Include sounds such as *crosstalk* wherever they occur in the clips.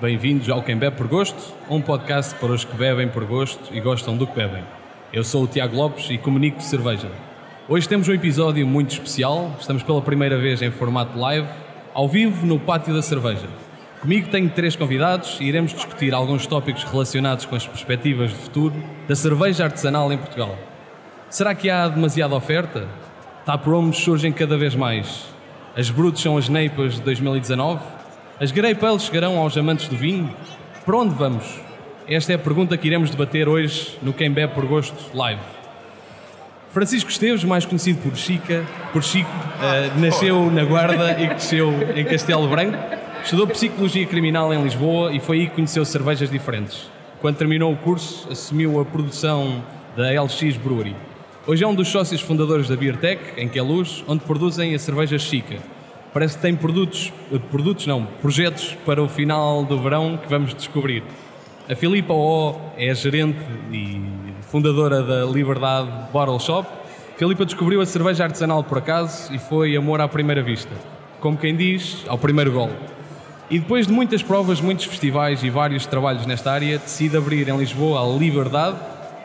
Bem-vindos ao Quem Bebe por Gosto, um podcast para os que bebem por gosto e gostam do que bebem. Eu sou o Tiago Lopes e comunico cerveja. Hoje temos um episódio muito especial, estamos pela primeira vez em formato live, ao vivo no Pátio da Cerveja. Comigo tenho três convidados e iremos discutir alguns tópicos relacionados com as perspectivas de futuro da cerveja artesanal em Portugal. Será que há demasiada oferta? Taprooms surgem cada vez mais. As Brutos são as Neipas de 2019? As Grape Ales chegarão aos amantes do vinho? Para onde vamos? Esta é a pergunta que iremos debater hoje no Quem Bebe por Gosto Live. Francisco Esteves, mais conhecido por Chica, por Chico, uh, nasceu na Guarda e cresceu em Castelo Branco. Estudou Psicologia Criminal em Lisboa e foi aí que conheceu cervejas diferentes. Quando terminou o curso, assumiu a produção da LX Brewery. Hoje é um dos sócios fundadores da Beertech, em Queluz, onde produzem a cerveja Chica, parece que tem produtos, produtos não, projetos para o final do verão que vamos descobrir. A Filipa O é gerente e fundadora da Liberdade Bottle Shop. Filipa descobriu a cerveja artesanal por acaso e foi amor à primeira vista. Como quem diz, ao primeiro gol. E depois de muitas provas, muitos festivais e vários trabalhos nesta área, decide abrir em Lisboa a Liberdade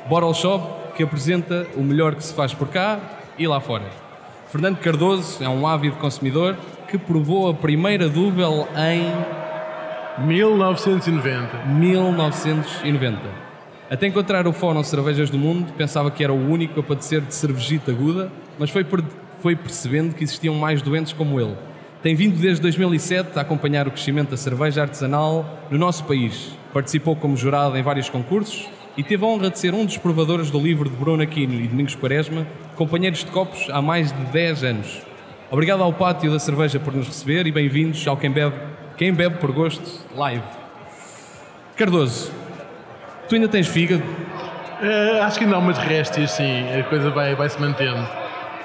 Bottle Shop, que apresenta o melhor que se faz por cá e lá fora. Fernando Cardoso é um ávido consumidor que provou a primeira Double em 1990. 1990. Até encontrar o Fórum Cervejas do Mundo, pensava que era o único a padecer de cervejita aguda, mas foi, foi percebendo que existiam mais doentes como ele. Tem vindo desde 2007 a acompanhar o crescimento da cerveja artesanal no nosso país. Participou como jurado em vários concursos e teve a honra de ser um dos provadores do livro de Bruno Aquino e Domingos Quaresma, companheiros de copos há mais de 10 anos. Obrigado ao Pátio da Cerveja por nos receber e bem-vindos ao Quem Bebe, Quem Bebe por Gosto Live. Cardoso, tu ainda tens fígado? Uh, acho que não, mas restes sim, a coisa vai, vai se mantendo.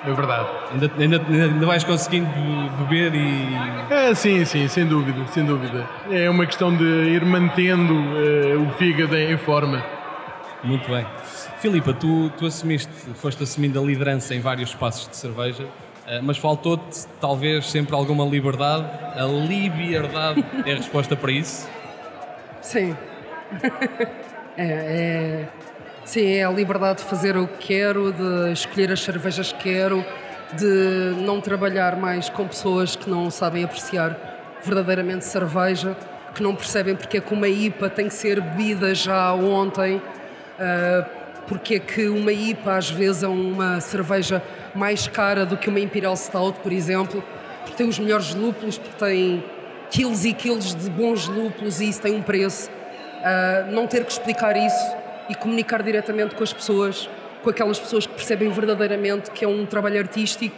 É verdade. Ainda, ainda, ainda vais conseguindo beber e. É, sim, sim, sem dúvida, sem dúvida. É uma questão de ir mantendo uh, o fígado em forma. Muito bem. Filipa, tu, tu assumiste, foste assumindo a liderança em vários espaços de cerveja. Eh, mas faltou-te talvez sempre alguma liberdade. A liberdade *laughs* é a resposta para isso? Sim. é, é, sim, é a liberdade de fazer o que quero, de escolher as cervejas que quero, de não trabalhar mais com pessoas que não sabem apreciar verdadeiramente cerveja, que não percebem porque é que uma IPA tem que ser bebida já ontem, uh, porque é que uma IPA às vezes é uma cerveja mais cara do que uma Imperial Stout, por exemplo, porque tem os melhores lúpulos, porque tem quilos e quilos de bons lúpulos e isso tem um preço. Uh, não ter que explicar isso e comunicar diretamente com as pessoas, com aquelas pessoas que percebem verdadeiramente que é um trabalho artístico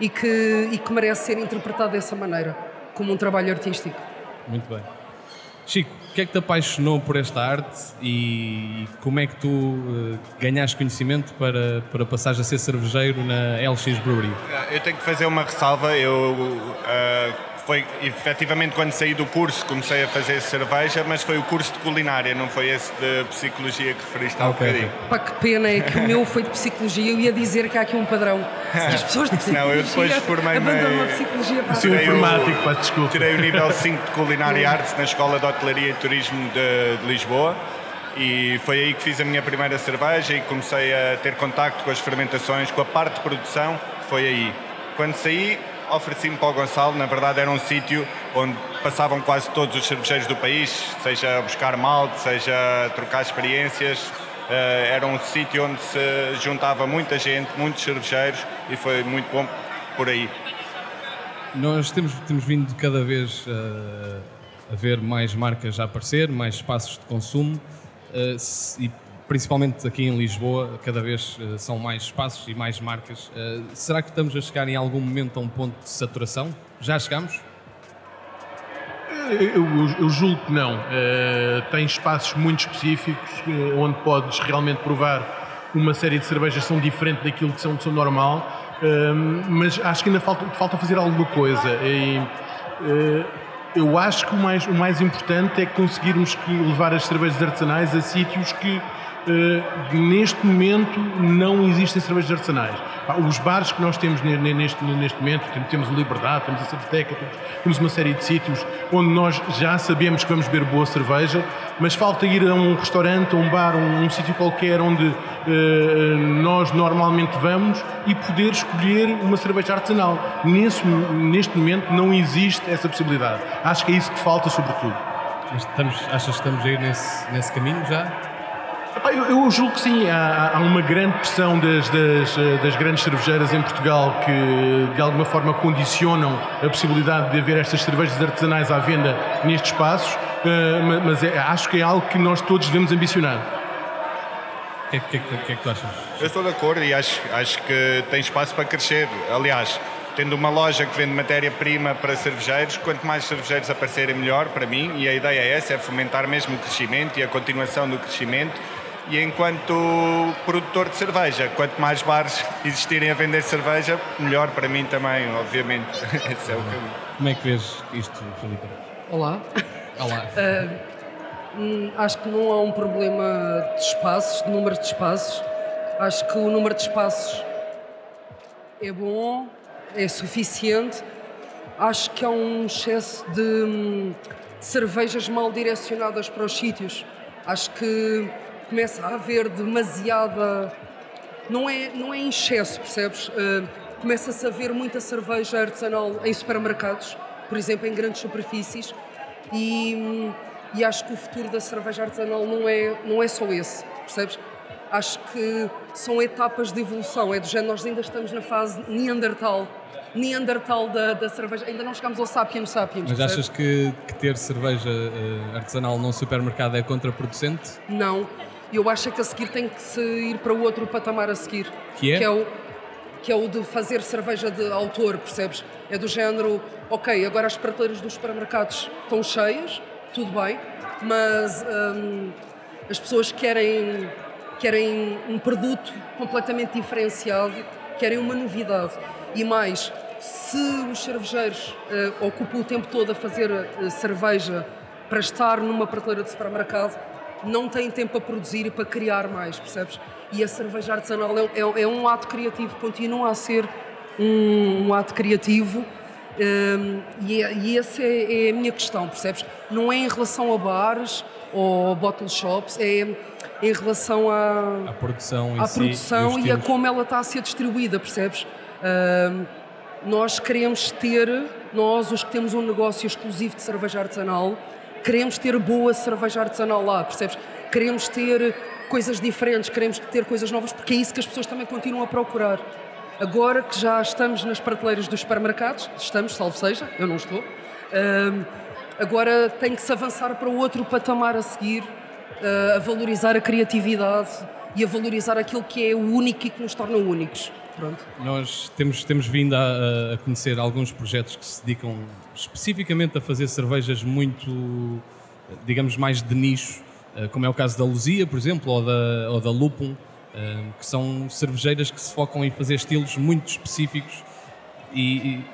e que, e que merece ser interpretado dessa maneira, como um trabalho artístico. Muito bem. Chico, o que é que te apaixonou por esta arte e como é que tu uh, ganhaste conhecimento para, para passares a ser cervejeiro na LX Brewery? Eu tenho que fazer uma ressalva. Eu uh, foi efetivamente quando saí do curso comecei a fazer cerveja, mas foi o curso de culinária, não foi esse de psicologia que referiste há okay. um bocadinho. Pá, que pena é que o meu foi de psicologia, eu ia dizer que há aqui um padrão. *laughs* As pessoas de psicologia não, eu depois formei-me. A psicologia para Tirei informático, pá, desculpa. Tirei o nível *laughs* 5 de culinária e artes na Escola de Hotelaria e Turismo de, de Lisboa e foi aí que fiz a minha primeira cerveja e comecei a ter contacto com as fermentações, com a parte de produção, foi aí. Quando saí, ofereci-me para o Gonçalo, na verdade era um sítio onde passavam quase todos os cervejeiros do país, seja buscar malte, seja trocar experiências. Uh, era um sítio onde se juntava muita gente, muitos cervejeiros e foi muito bom por aí. Nós temos, temos vindo cada vez uh, a ver mais marcas a aparecer, mais espaços de consumo uh, e principalmente aqui em Lisboa, cada vez uh, são mais espaços e mais marcas. Uh, será que estamos a chegar em algum momento a um ponto de saturação? Já chegamos? Eu, eu, eu julgo que não. Tem espaços muito específicos onde podes realmente provar uma série de cervejas que são diferentes daquilo que são, que normal, mas acho que ainda falta, falta fazer alguma coisa. E, eu acho que o mais, o mais importante é conseguirmos levar as cervejas artesanais a sítios que Uh, neste momento não existem cervejas artesanais. Os bares que nós temos neste, neste momento, temos o Liberdade, temos a Cerveteca, temos, temos uma série de sítios onde nós já sabemos que vamos beber boa cerveja, mas falta ir a um restaurante, a um bar, um, um sítio qualquer onde uh, nós normalmente vamos e poder escolher uma cerveja artesanal. Nesse, neste momento não existe essa possibilidade. Acho que é isso que falta, sobretudo. Mas estamos, achas que estamos a ir nesse, nesse caminho já? Eu, eu, julgo que sim, há, há uma grande pressão das, das, das, grandes cervejeiras em Portugal que de alguma forma condicionam a possibilidade de haver estas cervejas artesanais à venda nestes espaços, eh, mas é, acho que é algo que nós todos devemos ambicionar. O que, que, que, que, é que tu achas? Eu estou de acordo e acho, acho que tem espaço para crescer. Aliás, tendo uma loja que vende matéria-prima para cervejeiros, quanto mais cervejeiros aparecerem, melhor para mim. E a ideia é essa: é fomentar mesmo o crescimento e a continuação do crescimento. E enquanto produtor de cerveja, quanto mais bares existirem a vender cerveja, melhor para mim também, obviamente. *laughs* Esse é o caminho. Como é que vês isto, Filipe? Olá. Olá. Uh, *laughs* acho que não há um problema de espaços, de número de espaços. Acho que o número de espaços é bom, é suficiente. Acho que há um excesso de, hum, de cervejas mal direcionadas para os sítios. Acho que começa a haver demasiada. Não é, não é em excesso, percebes? Uh, Começa-se a ver muita cerveja artesanal em supermercados, por exemplo, em grandes superfícies, e, e acho que o futuro da cerveja artesanal não é, não é só esse, percebes? Acho que são etapas de evolução, é do género, nós ainda estamos na fase Neandertal, Neandertal da, da cerveja. Ainda não chegamos ao Sapiens Sapiens. Mas achas que, que, ter cerveja uh, artesanal num supermercado é contraproducente? Não. Eu acho que a seguir tem que se ir para o outro patamar a seguir. Que é? Que é o, que é o de fazer cerveja de autor, percebes? É do género, ok, agora as prateleiras dos supermercados estão cheias, tudo bem, mas hum, as pessoas querem, querem um produto completamente diferenciado, querem uma novidade. E mais, se os cervejeiros uh, ocupam o tempo todo a fazer uh, cerveja para estar numa prateleira de supermercado, não têm tempo para produzir e para criar mais, percebes? E a cerveja artesanal é, é, é um ato criativo, continua a ser um, um ato criativo um, e, é, e essa é, é, a minha questão, percebes? Não é em relação a bares ou bottle shops, é em relação à, à produção, à produção e, e a como ela está a ser distribuída, percebes? Uh, nós queremos ter, nós os que temos um negócio exclusivo de cerveja artesanal, queremos ter boa cerveja artesanal lá, percebes? Queremos ter coisas diferentes, queremos ter coisas novas, porque é isso que as pessoas também continuam a procurar. Agora que já estamos nas prateleiras dos supermercados, estamos, salvo seja, eu não estou, uh, agora tem que se avançar para outro patamar a seguir, uh, a valorizar a criatividade e a valorizar aquilo que é o único e que nos torna únicos. Pronto. Nós temos, temos vindo a, a, conhecer alguns projetos que se dedicam especificamente a fazer cervejas muito, digamos, mais de nicho, eh, como é o caso da Luzia, por exemplo, ou da, ou da Lupum, eh, que são cervejeiras que se focam em fazer estilos muito específicos. E, e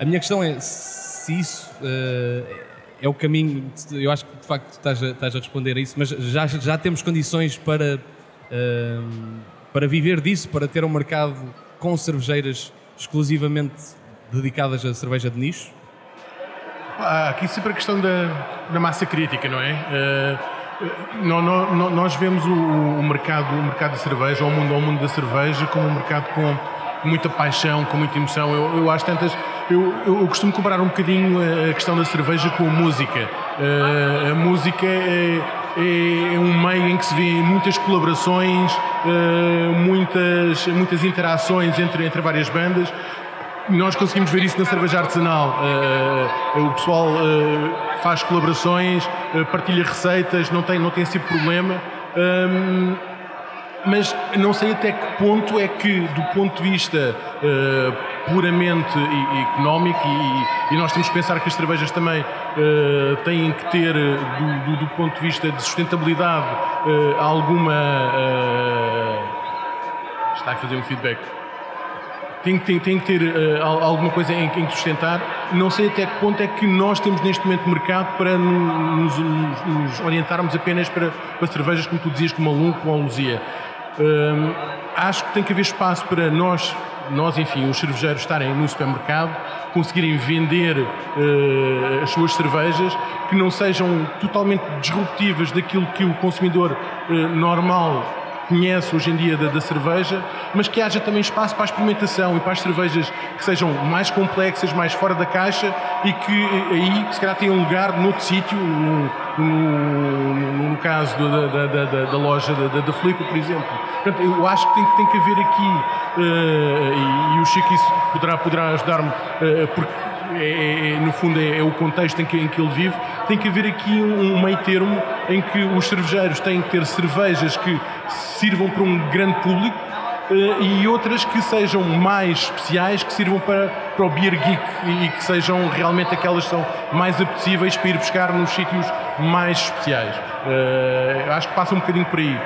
a minha questão é se isso uh, é o caminho. Eu acho que de facto estás a, estás a responder a isso, mas já, já temos condições para, para viver disso, para ter um mercado com cervejeiras exclusivamente dedicadas a cerveja de nicho? Ah, aqui sempre a questão da, da massa crítica, não é? Uh, não, não, nós vemos o, o, mercado, o mercado da cerveja, ou o mundo, o mundo da cerveja, como um mercado com muita paixão, com muita emoção. Eu, eu acho tantas. Eu, eu, costumo comparar um bocadinho a questão da cerveja com a música. Uh, a música é, é, é, um meio em que se vê muitas colaborações, uh, muitas, muitas interações entre, entre várias bandas. Nós conseguimos ver isso na cerveja artesanal. Uh, o pessoal faz colaborações, partilha receitas, não tem, não tem esse problema. Um, mas não sei até que ponto é que, do ponto de vista puramente económico, e, e, nós temos que pensar que as cervejas também uh, têm que ter, do, do, do, ponto de vista de sustentabilidade, uh, alguma. está a fazer um feedback. tem, tem, tem que ter uh, alguma coisa em, que sustentar. Não sei até que ponto é que nós temos neste momento mercado para nos, nos, nos orientarmos apenas para, para cervejas, como tu dizias, como a Lum, como a Luzia. Uh, acho que tem que haver espaço para nós, nós enfim, os cervejeiros estarem no supermercado, conseguirem vender uh, as suas cervejas que não sejam totalmente disruptivas daquilo que o consumidor normal conhece hoje em dia da, da, cerveja, mas que haja também espaço para a experimentação e para as cervejas que sejam mais complexas, mais fora da caixa e que aí se calhar tenham lugar noutro sítio, no, no, no, caso da, da, da, da loja da, da Flico, por exemplo. Portanto, eu acho que tem, tem que haver aqui, uh, e, e, o Chico isso poderá, poderá ajudar-me, uh, porque é, é, é, no fundo é, é, o contexto em que, em que ele vive, tem que haver aqui um, um meio termo em que os cervejeiros têm que ter cervejas que sirvam para um grande público uh, e outras que sejam mais especiais, que sirvam para, para o beer geek e, que sejam realmente aquelas que são mais apetecíveis para ir buscar nos sítios mais especiais. Uh, acho que passa um bocadinho por aí.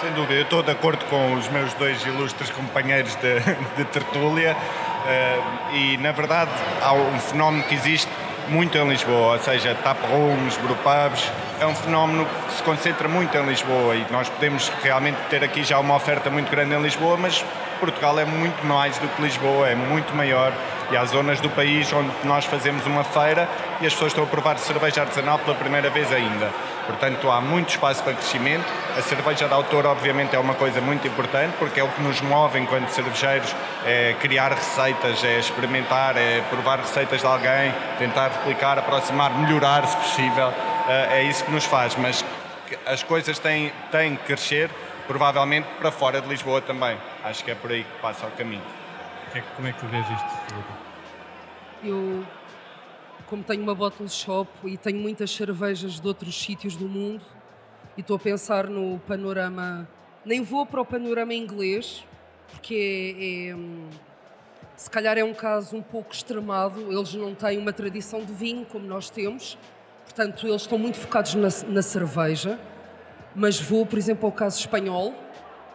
Sem dúvida, eu estou de acordo com os meus dois ilustres companheiros de, *laughs* de tertúlia. Uh, e na verdade há um fenómeno que existe muito em Lisboa, ou seja, tap rooms, brewpubs, é um fenómeno que se concentra muito em Lisboa e nós podemos realmente ter aqui já uma oferta muito grande em Lisboa, mas Portugal é muito mais do que Lisboa, é muito maior e há zonas do país onde nós fazemos uma feira e as pessoas estão a provar cerveja artesanal pela primeira vez ainda. Portanto, há muito espaço para crescimento. A cerveja de autor, obviamente, é uma coisa muito importante porque é o que nos move enquanto cervejeiros, é criar receitas, é experimentar, é provar receitas de alguém, tentar replicar, aproximar, melhorar se possível. É, é isso que nos faz, mas as coisas têm, têm que crescer, provavelmente para fora de Lisboa também. Acho que é por aí que passa o caminho. Como é que tu vês isto, Eu como tenho uma bottle shop e tenho muitas cervejas de outros sítios do mundo e estou a pensar no panorama. Nem vou para o panorama inglês, porque é, é, se calhar é um caso um pouco extremado. Eles não têm uma tradição de vinho como nós temos, portanto, eles estão muito focados na, na cerveja. Mas vou, por exemplo, ao caso espanhol,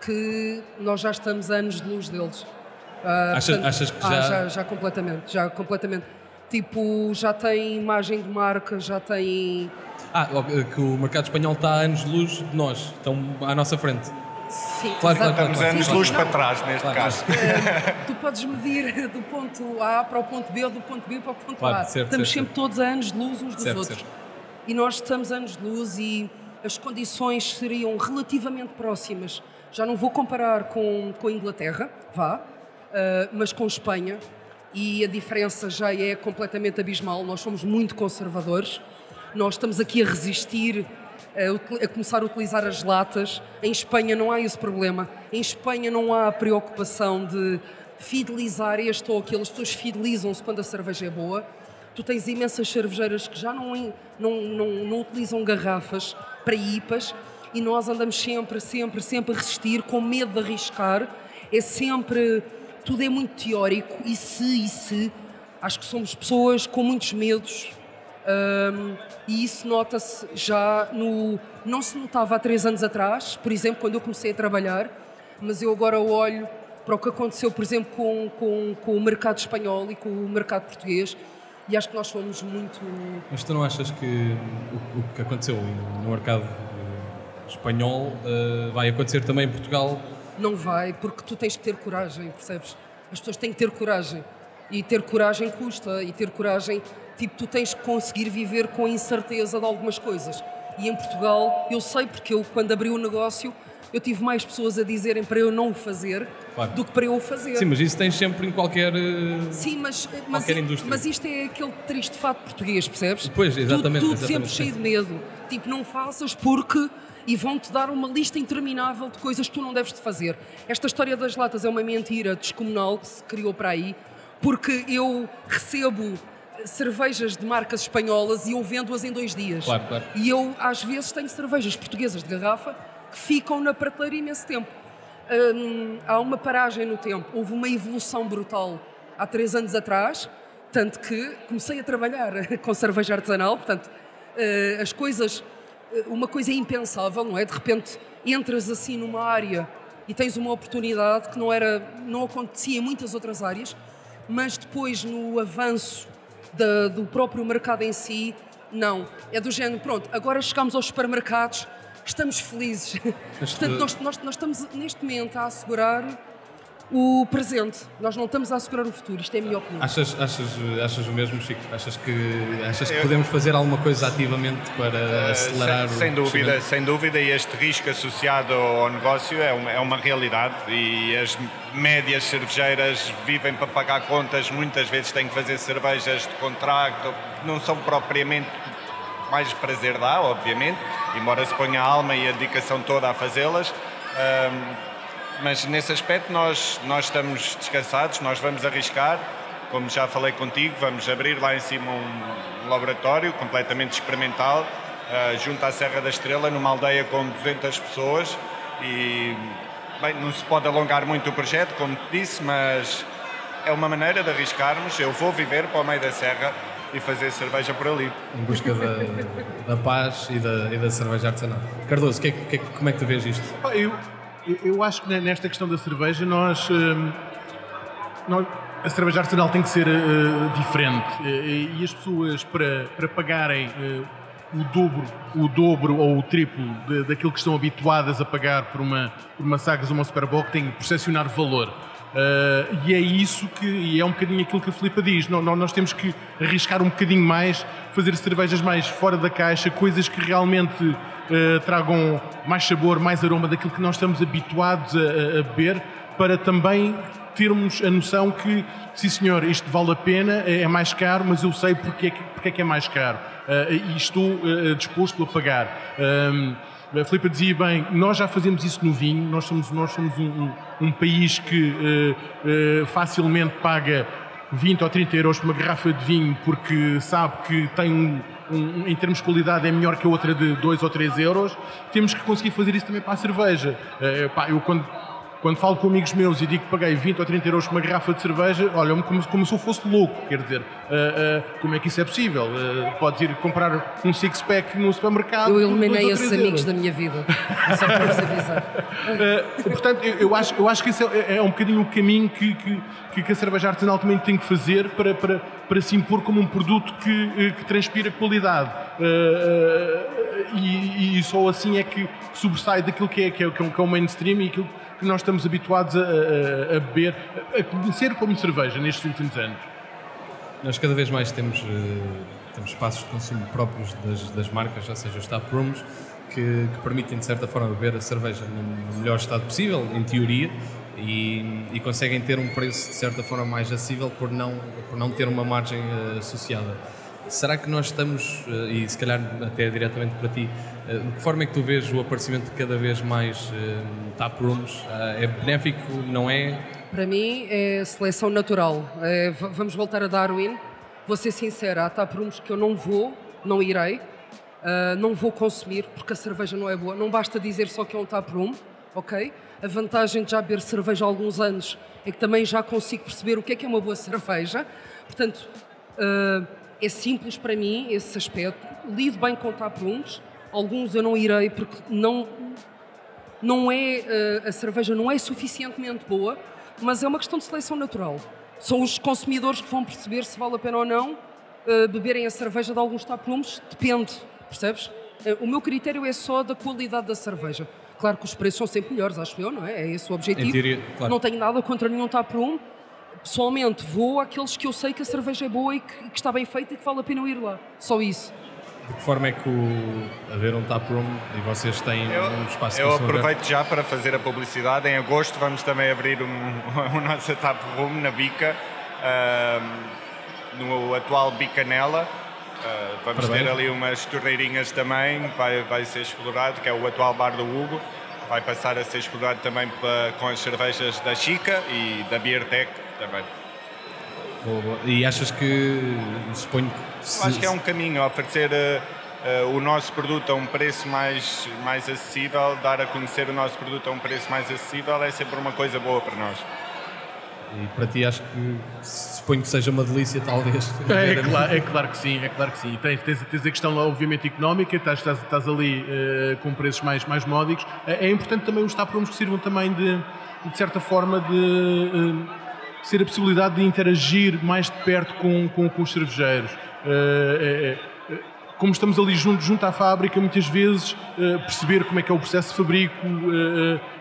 que nós já estamos a anos de luz deles. Uh, achas, portanto, achas, que ah, já... Ah, já... Já completamente, já completamente Tipo, já tem imagem de marca, já tem. Ah, que o mercado espanhol está a anos de luz de nós, estão à nossa frente. Sim, claro, claro, claro, Estamos anos de luz para trás, neste claro. caso. Uh, tu podes medir do ponto A para o ponto B ou do ponto B para o ponto claro, A. Certo, estamos certo, sempre certo. todos a anos de luz uns dos certo, outros. E nós estamos a anos de luz e as condições seriam relativamente próximas. Já não vou comparar com, com a Inglaterra, vá, uh, mas com Espanha e a diferença já é completamente abismal. Nós somos muito conservadores, nós estamos aqui a resistir a, a, começar a utilizar as latas. Em Espanha não há esse problema. Em Espanha não há a preocupação de fidelizar este ou aquele. As pessoas fidelizam-se quando a cerveja é boa. Tu tens imensas cervejeiras que já não, não, não, não utilizam garrafas para IPAs e nós andamos sempre, sempre, sempre a resistir com medo de arriscar. É sempre tudo é muito teórico e se, e se, acho que somos pessoas com muitos medos um, e isso nota-se já no. Não se notava há três anos atrás, por exemplo, quando eu comecei a trabalhar, mas eu agora olho para o que aconteceu, por exemplo, com, com, com o mercado espanhol e com o mercado português e acho que nós fomos muito. Mas tu não achas que o, o que aconteceu no mercado eh, espanhol uh, vai acontecer também em Portugal não vai, porque tu tens que ter coragem, percebes? As pessoas têm que ter coragem. E ter coragem custa, e ter coragem, tipo, tu tens que conseguir viver com a incerteza de algumas coisas. E em Portugal, eu sei porque eu, quando abri o negócio, eu tive mais pessoas a dizerem para eu não o fazer claro. do que para eu o fazer. Sim, mas isso tens sempre em qualquer, eh, Sim, mas, mas, qualquer indústria. Mas isto é aquele triste fato português, percebes? Pois, exatamente. Tudo, tudo sempre cheio de medo. Tipo, não faças porque e vão-te dar uma lista interminável de coisas que tu não deves de fazer. Esta história das latas é uma mentira descomunal que se criou para aí, porque eu recebo cervejas de marcas espanholas e eu vendo-as em dois dias. Claro, claro. E eu, às vezes, tenho cervejas portuguesas de garrafa que ficam na prateleira imenso tempo. Hum, há uma paragem no tempo, houve uma evolução brutal há três anos atrás, tanto que comecei a trabalhar *laughs* com cerveja artesanal, portanto, uh, as coisas uma coisa impensável, não é? De repente entras assim numa área e tens uma oportunidade que não, era, não acontecia em muitas outras áreas, mas depois no avanço da, do próprio mercado em si, não. É do género, pronto, agora chegamos aos supermercados, estamos felizes. Portanto, nós, nós, nós estamos neste momento a assegurar o presente. Nós não estamos a assegurar o futuro, isto é a minha opinião. Achas, achas, achas o mesmo, Chico? Achas que, achas que podemos fazer alguma coisa ativamente para uh, acelerar sem, sem dúvida, sem dúvida, e este risco associado ao negócio é uma, é uma realidade e as médias cervejeiras vivem para pagar contas, muitas vezes têm que fazer cervejas de contrato, não são propriamente mais prazer dá, obviamente, embora se ponha a alma e a dedicação toda a fazê-las. Um, mas nesse aspecto nós, nós estamos descansados, nós vamos arriscar, como já falei contigo, vamos abrir lá em cima um laboratório completamente experimental, uh, junto à Serra da Estrela, numa aldeia com 200 pessoas e bem, não se pode alongar muito o projeto, como te disse, mas é uma maneira de arriscarmos. Eu vou viver para o meio da serra e fazer cerveja por ali. Em busca da, da paz e da, e da cerveja artesanal. Cardoso, que é, que, como é que tu vês isto? Eu eu acho que nesta questão da cerveja nós, hum, nós a cerveja artesanal tem que ser uh, diferente e as pessoas para, para pagarem uh, o dobro, o dobro ou o triplo de, daquilo que estão habituadas a pagar por uma, por uma Sagres ou uma Superboc têm que percepcionar valor. E é isso que, e é um bocadinho aquilo que a Filipa diz, nós temos que arriscar um bocadinho mais, fazer cervejas mais fora da caixa, coisas que realmente uh, tragam mais sabor, mais aroma daquilo que nós estamos habituados a, a, beber, para também termos a noção que, sim senhor, isto vale a pena, é, é mais caro, mas eu sei porque é que, porque é, que é mais caro uh, e estou disposto a pagar. A Filipe dizia bem, nós já fazemos isso no vinho, nós somos, nós somos um, um, um país que uh, uh, facilmente paga 20 ou 30 euros por uma garrafa de vinho porque sabe que tem um, um, em termos de qualidade é melhor que a outra de 2 ou 3 euros, temos que conseguir fazer isso também para a cerveja. Uh, pá, eu quando quando falo com amigos meus e digo que paguei 20 ou 30 euros por uma garrafa de cerveja, olha como, como se eu fosse louco, quer dizer, uh, uh, como é que isso é possível? Uh, podes ir comprar um six-pack no supermercado. Eu eliminei esses amigos da minha vida, *laughs* só para vos avisar. portanto, eu, eu, acho, eu acho que esse é, é um bocadinho o caminho que, que, que a cerveja artesanal também tem que fazer para, para, para se impor como um produto que, que transpira qualidade. E, e, só assim é que sobressai daquilo que é, que é, que é o mainstream e aquilo que nós estamos habituados a, a, a beber, a conhecer como cerveja nestes últimos anos? Nós cada vez mais temos, uh, temos espaços de consumo próprios das, das marcas, ou seja, os taprooms, que, que permitem de certa forma beber a cerveja no melhor estado possível, em teoria, e, e, conseguem ter um preço de certa forma mais acessível por não, por não ter uma margem uh, associada. Será que nós estamos, uh, e se calhar até diretamente para ti, de que forma é que tu vês o aparecimento de cada vez mais uh, taprooms? Uh, é benéfico, não é? Para mim é seleção natural. É, vamos voltar a Darwin. Vou ser sincera, há taprooms que eu não vou, não irei, não vou consumir porque a cerveja não é boa. Não basta dizer só que é um taproom, ok? A vantagem de já beber cerveja há alguns anos é que também já consigo perceber o que é que é uma boa cerveja. Portanto, é simples para mim esse aspecto. Lido bem com taprooms. Alguns eu não irei porque não não é eh, a cerveja não é suficientemente boa, mas é uma questão de seleção natural. São os consumidores que vão perceber se vale a pena ou não uh, beberem a cerveja de alguns taprooms. Depende, percebes? Uh, o meu critério é só da qualidade da cerveja. Claro que os preços são sempre melhores, acho eu, não é? É esse o objetivo. Teoria, claro. Não tenho nada contra nenhum taproom pessoalmente vou àqueles que eu sei que a cerveja é boa e que, que, está bem feita e que vale a pena ir lá. Só isso. De que forma é que o, haver um taproom e vocês têm eu, um espaço Eu aproveito já para fazer a publicidade. Em agosto vamos também abrir um, *laughs* o nosso taproom na Bica, uh, no atual Bicanela. Uh, vamos Parabéns. ter ali umas torneirinhas também, vai, vai ser explorado, que é o atual bar do Hugo. Vai passar a ser explorado também com as cervejas da Chica e da Beertech também. E achas que, suponho que... Se... Acho que é um caminho, oferecer uh, uh, o nosso produto a um preço mais, mais acessível, dar a conhecer o nosso produto a um preço mais acessível é sempre uma coisa boa para nós. E para ti acho que suponho que seja uma delícia, talvez. É, é, claro, é claro que sim, é claro que sim. Tens, tens, tens a questão, obviamente, económica, estás, estás, estás ali uh, com preços mais, mais módicos. É, é importante também os taprooms que sirvam também de, de certa forma, de uh, ser a possibilidade de interagir mais de perto com, com, com os cervejeiros. Uh, como estamos ali junto, junto à fábrica, muitas vezes perceber como é que é o processo de fabrico,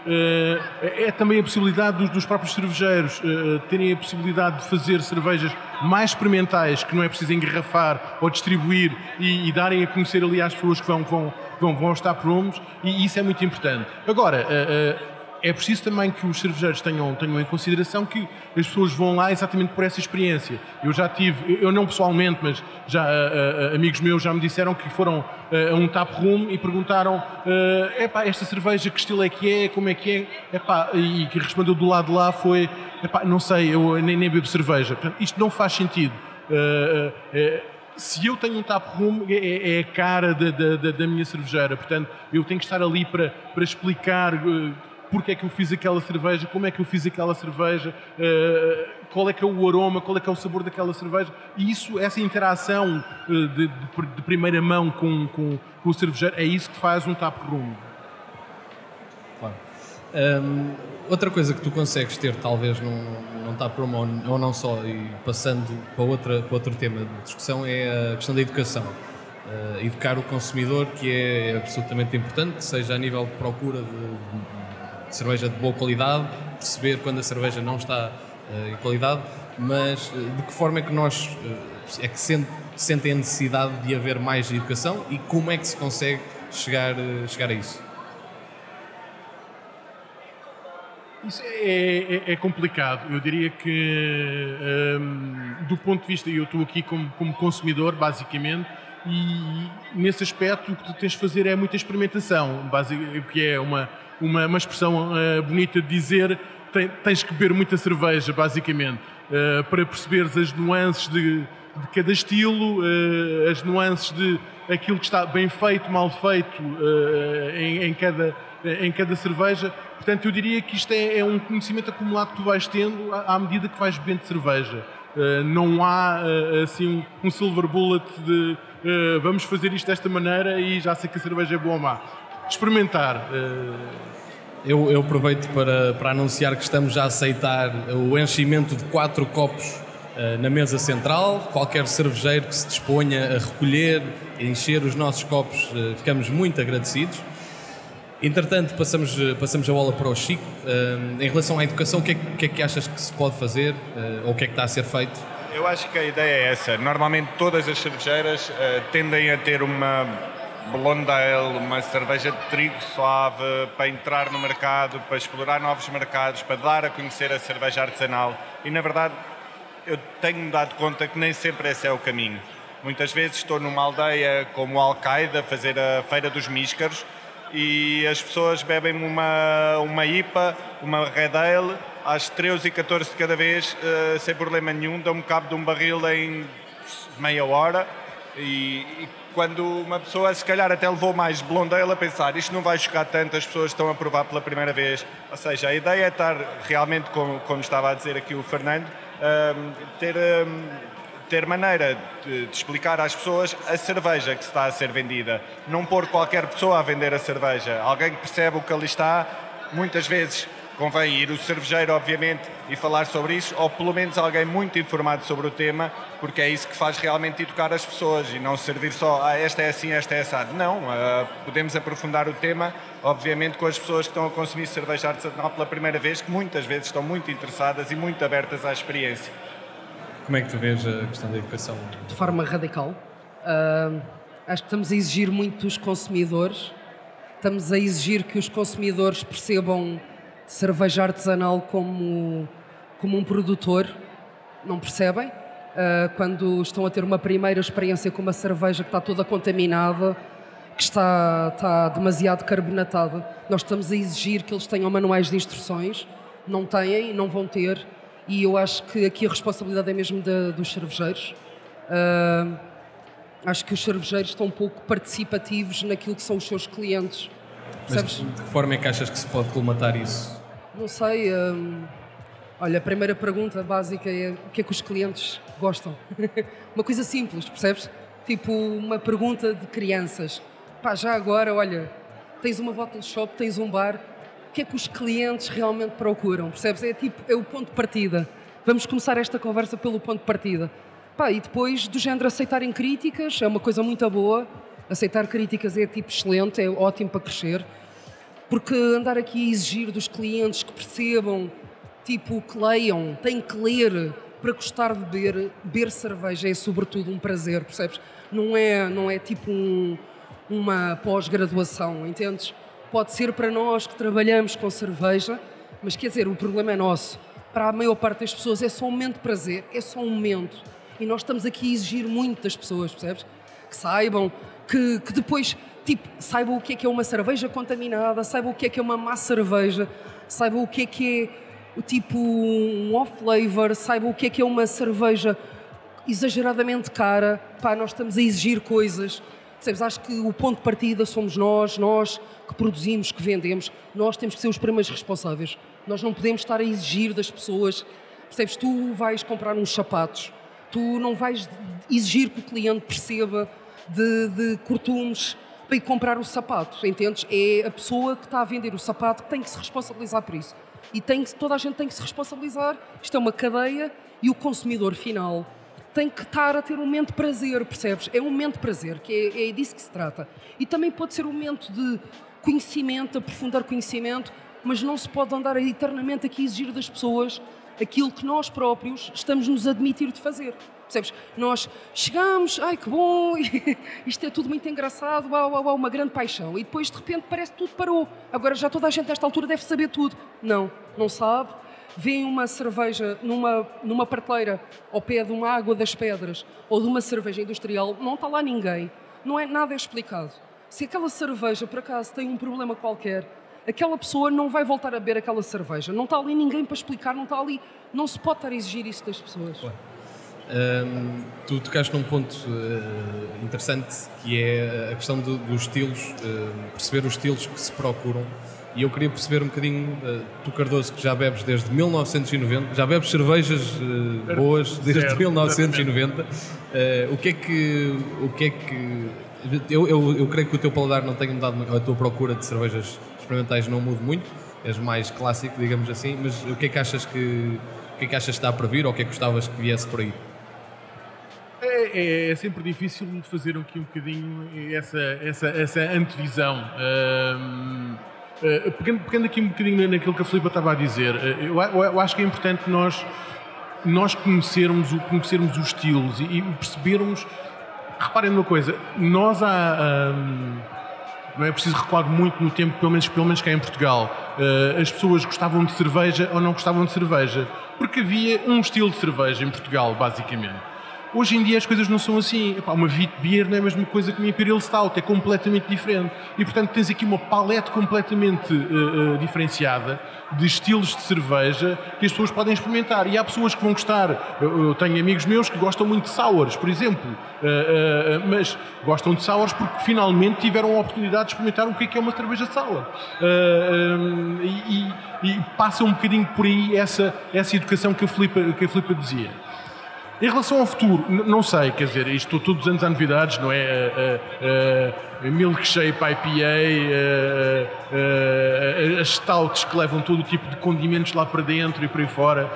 é também a possibilidade dos, dos próprios cervejeiros terem a possibilidade de fazer cervejas mais experimentais, que não é preciso engarrafar ou distribuir e, e darem a conhecer ali às pessoas que vão, vão, vão, vão estar promos, e isso é muito importante. Agora, é preciso também que os cervejeiros tenham, tenham em consideração que as pessoas vão lá exatamente por essa experiência. Eu já tive, eu não pessoalmente, mas já uh, uh, amigos meus já me disseram que foram uh, a um tap room e perguntaram uh, epá, esta cerveja que estilo é que é, como é que é, epá, e que respondeu do lado de lá foi não sei, eu nem, nem bebo cerveja. Portanto, isto não faz sentido. se eu tenho um tap room, é, é, é a cara da, da, da, minha cervejeira. Portanto, eu tenho que estar ali para, para explicar porque é que eu fiz aquela cerveja, como é que eu fiz aquela cerveja, uh, qual é que é o aroma, qual é que é o sabor daquela cerveja. E isso, essa interação uh, de, de, de, primeira mão com, com, com, o cervejeiro, é isso que faz um tap room. Claro. Outra coisa que tu consegues ter, talvez, num, num tap room ou, ou não só, e passando para, outra, para outro tema de discussão, é a questão da educação. Uh, educar o consumidor, que é absolutamente importante, seja a nível de procura de cerveja de boa qualidade, perceber quando a cerveja não está uh, em qualidade, mas uh, de que forma é que nós uh, é que sente, sentem a necessidade de haver mais educação e como é que se consegue chegar, chegar a isso? Isso é, é, é, complicado. Eu diria que, um, do ponto de vista, eu estou aqui como, como consumidor, basicamente, e nesse aspecto o que tu tens de fazer é muita experimentação, o que é uma, uma, uma expressão uh, bonita de dizer tens que beber muita cerveja, basicamente, uh, para perceberes as nuances de, de cada estilo, uh, as nuances de aquilo que está bem feito, mal feito em, em, cada, em cada cerveja. Portanto, eu diria que isto é, é um conhecimento acumulado que tu vais tendo à, à medida que vais bebendo cerveja. não há assim um, um silver bullet de vamos fazer isto desta maneira e já sei que a cerveja é boa ou má experimentar. Uh... Eu, eu, aproveito para, para anunciar que estamos a aceitar o enchimento de quatro copos uh, na mesa central. Qualquer cervejeiro que se disponha a recolher e encher os nossos copos, uh, ficamos muito agradecidos. Entretanto, passamos, passamos a bola para o Chico. em relação à educação, o que, é, que, é, que achas que se pode fazer ou o que é que está a ser feito? Eu acho que a ideia é essa. Normalmente todas as cervejeiras tendem a ter uma Blondale, uma cerveja de trigo suave para entrar no mercado, para explorar novos mercados, para dar a conhecer a cerveja artesanal. E na verdade, eu tenho-me dado conta que nem sempre esse é o caminho. Muitas vezes estou numa aldeia como Al-Qaeda a fazer a Feira dos Míscaros e as pessoas bebem uma, uma IPA, uma Red Ale, às 13 e 14 de cada vez, uh, sem problema nenhum, dão-me cabo de um barril em meia hora e, e quando uma pessoa se calhar até levou mais blondeira a pensar isto não vai chocar tanto, as pessoas estão a provar pela primeira vez. Ou seja, a ideia é estar realmente, como, como estava a dizer aqui o Fernando, um, ter, um, ter maneira de, de, explicar às pessoas a cerveja que está a ser vendida. Não pôr qualquer pessoa a vender a cerveja. Alguém que percebe o que ali está, muitas vezes convém ir o cervejeiro, obviamente, e falar sobre isso, ou pelo menos alguém muito informado sobre o tema, porque é isso que faz realmente educar as pessoas e não servir só, ah, esta é assim, esta é assado. Não, uh, podemos aprofundar o tema, obviamente, com as pessoas que estão a consumir cerveja artesanal pela primeira vez, que muitas vezes estão muito interessadas e muito abertas à experiência. Como é que tu vês a questão da educação? De forma radical. Uh, acho que estamos a exigir muito dos consumidores, estamos a exigir que os consumidores percebam cerveja artesanal como, como um produtor, não percebem? Uh, quando estão a ter uma primeira experiência com uma cerveja que está toda contaminada, que está, está demasiado carbonatada, nós estamos a exigir que eles tenham manuais de instruções, não têm, não vão ter, e eu acho que aqui a responsabilidade é mesmo dos cervejeiros. Uh, acho que os cervejeiros estão um pouco participativos naquilo que são os seus clientes. Mas de que forma é que achas que se pode colmatar isso? Não sei, hum, Olha, a primeira pergunta básica é o que é que os clientes gostam? *laughs* uma coisa simples, percebes? Tipo uma pergunta de crianças. Pá, já agora, olha, tens uma bottle shop, tens um bar, o que é que os clientes realmente procuram? Percebes? É tipo, é o ponto de partida. Vamos começar esta conversa pelo ponto de partida. Pá, e depois do género aceitarem críticas, é uma coisa muito boa. Aceitar críticas é tipo excelente, é ótimo para crescer. Porque andar aqui a exigir dos clientes que percebam tipo, que leiam, têm que ler para gostar de beber. Beber cerveja é sobretudo um prazer, percebes? Não é, não é tipo um, uma pós-graduação, entendes? Pode ser para nós que trabalhamos com cerveja, mas quer dizer, o problema é nosso. Para a maior parte das pessoas é só um momento de prazer, é só um momento. E nós estamos aqui a exigir muito das pessoas, percebes? Que saibam, que, que depois, tipo, o que é que é uma cerveja contaminada, saibam o que é que é uma má cerveja, saibam o que é que é o tipo um off-flavor, saibam o que é que é uma cerveja exageradamente cara. Pá, nós estamos a exigir coisas. Percebes? Acho que o ponto de partida somos nós, nós que produzimos, que vendemos. Nós temos que ser os primeiros responsáveis. Nós não podemos estar a exigir das pessoas. Percebes? Tu vais comprar uns sapatos, tu não vais exigir que o cliente perceba de, de cortumes para ir comprar o sapato, entendes? É a pessoa que está a vender o sapato que tem que se responsabilizar por isso e tem que, toda a gente tem que se responsabilizar. Isto é uma cadeia e o consumidor final tem que estar a ter um momento de prazer, percebes? É um momento de prazer, que é, é disso que se trata. E também pode ser um momento de conhecimento, aprofundar conhecimento, mas não se pode andar eternamente aqui a exigir das pessoas aquilo que nós próprios estamos nos admitir de fazer. Percebes? Nós chegamos, ai que bom, *laughs* isto é tudo muito engraçado, uau, uau, uau, uma grande paixão. E depois de repente parece que tudo parou. Agora já toda a gente nesta altura deve saber tudo. Não, não sabe. Vêem uma cerveja numa, numa prateleira ao pé de uma água das pedras ou de uma cerveja industrial, não está lá ninguém. Não é nada explicado. Se aquela cerveja por acaso tem um problema qualquer, aquela pessoa não vai voltar a beber aquela cerveja. Não está ali ninguém para explicar, não está ali. Não se pode estar a exigir isso das pessoas. Um, tu tocaste num ponto uh, interessante que é a questão do, dos estilos, uh, perceber os estilos que se procuram. E eu queria perceber um bocadinho, uh, tu Cardoso, que já bebes desde 1990, já bebes cervejas boas desde certo, 1990, o que é que. O que, é que eu, eu, eu creio que o teu paladar não tenha mudado, a tua procura de cervejas experimentais não mude muito, és mais clássico, digamos assim, mas o que é que achas que. O que é que achas que está para vir ou o que é que gostavas que viesse por aí? É, é, sempre difícil fazer aqui um bocadinho essa, essa, essa antevisão. Um, uh, pegando, pegando, aqui um bocadinho naquilo que a Filipe estava a dizer, uh, eu, eu, acho que é importante nós, nós conhecermos, conhecermos os estilos e, e percebermos. Reparem numa coisa, nós há. Um, não é preciso recuar muito no tempo, pelo menos, pelo menos cá em Portugal. Uh, as pessoas gostavam de cerveja ou não gostavam de cerveja. Porque havia um estilo de cerveja em Portugal, basicamente. Hoje em dia as coisas não são assim. Epá, uma Wheat Beer não é a mesma coisa que uma Imperial Stout, é completamente diferente. E portanto tens aqui uma palete completamente uh, uh, diferenciada de estilos de cerveja que as pessoas podem experimentar. E há pessoas que vão gostar. Eu, eu tenho amigos meus que gostam muito de sours, por exemplo, uh, mas gostam de sours porque finalmente tiveram a oportunidade de experimentar o que é, que é uma cerveja sour. Um, e, e, passa um bocadinho por aí essa, essa educação que a Filipa, que a Filipa dizia. Em relação ao futuro, não sei, quer dizer, isto todos os anos há novidades, não é? Uh, uh, uh, milkshake IPA, as stouts que levam todo o tipo de condimentos lá para dentro e por aí fora.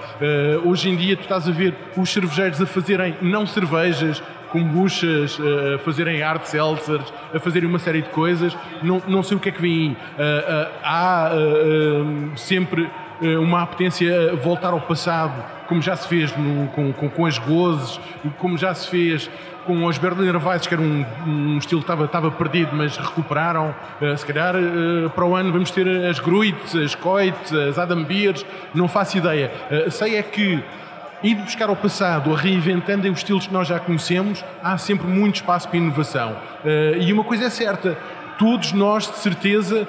hoje em dia tu estás a ver os cervejeiros a fazerem não cervejas, kombuchas, a fazerem hard seltzers, a fazerem uma série de coisas. Não, não sei o que é que vem aí. há sempre uma apetência a voltar ao passado como já se fez no, com, com, com, as gozes, como já se fez com os Berliner Weisses, que era um, um estilo que estava, estava perdido, mas recuperaram. Uh, se calhar uh, para o ano vamos ter as Gruits, as Coit, as Adam Beers, não faço ideia. Uh, sei é que ir buscar ao passado, reinventando os estilos que nós já conhecemos, há sempre muito espaço para inovação. e uma coisa é certa, todos nós, de certeza,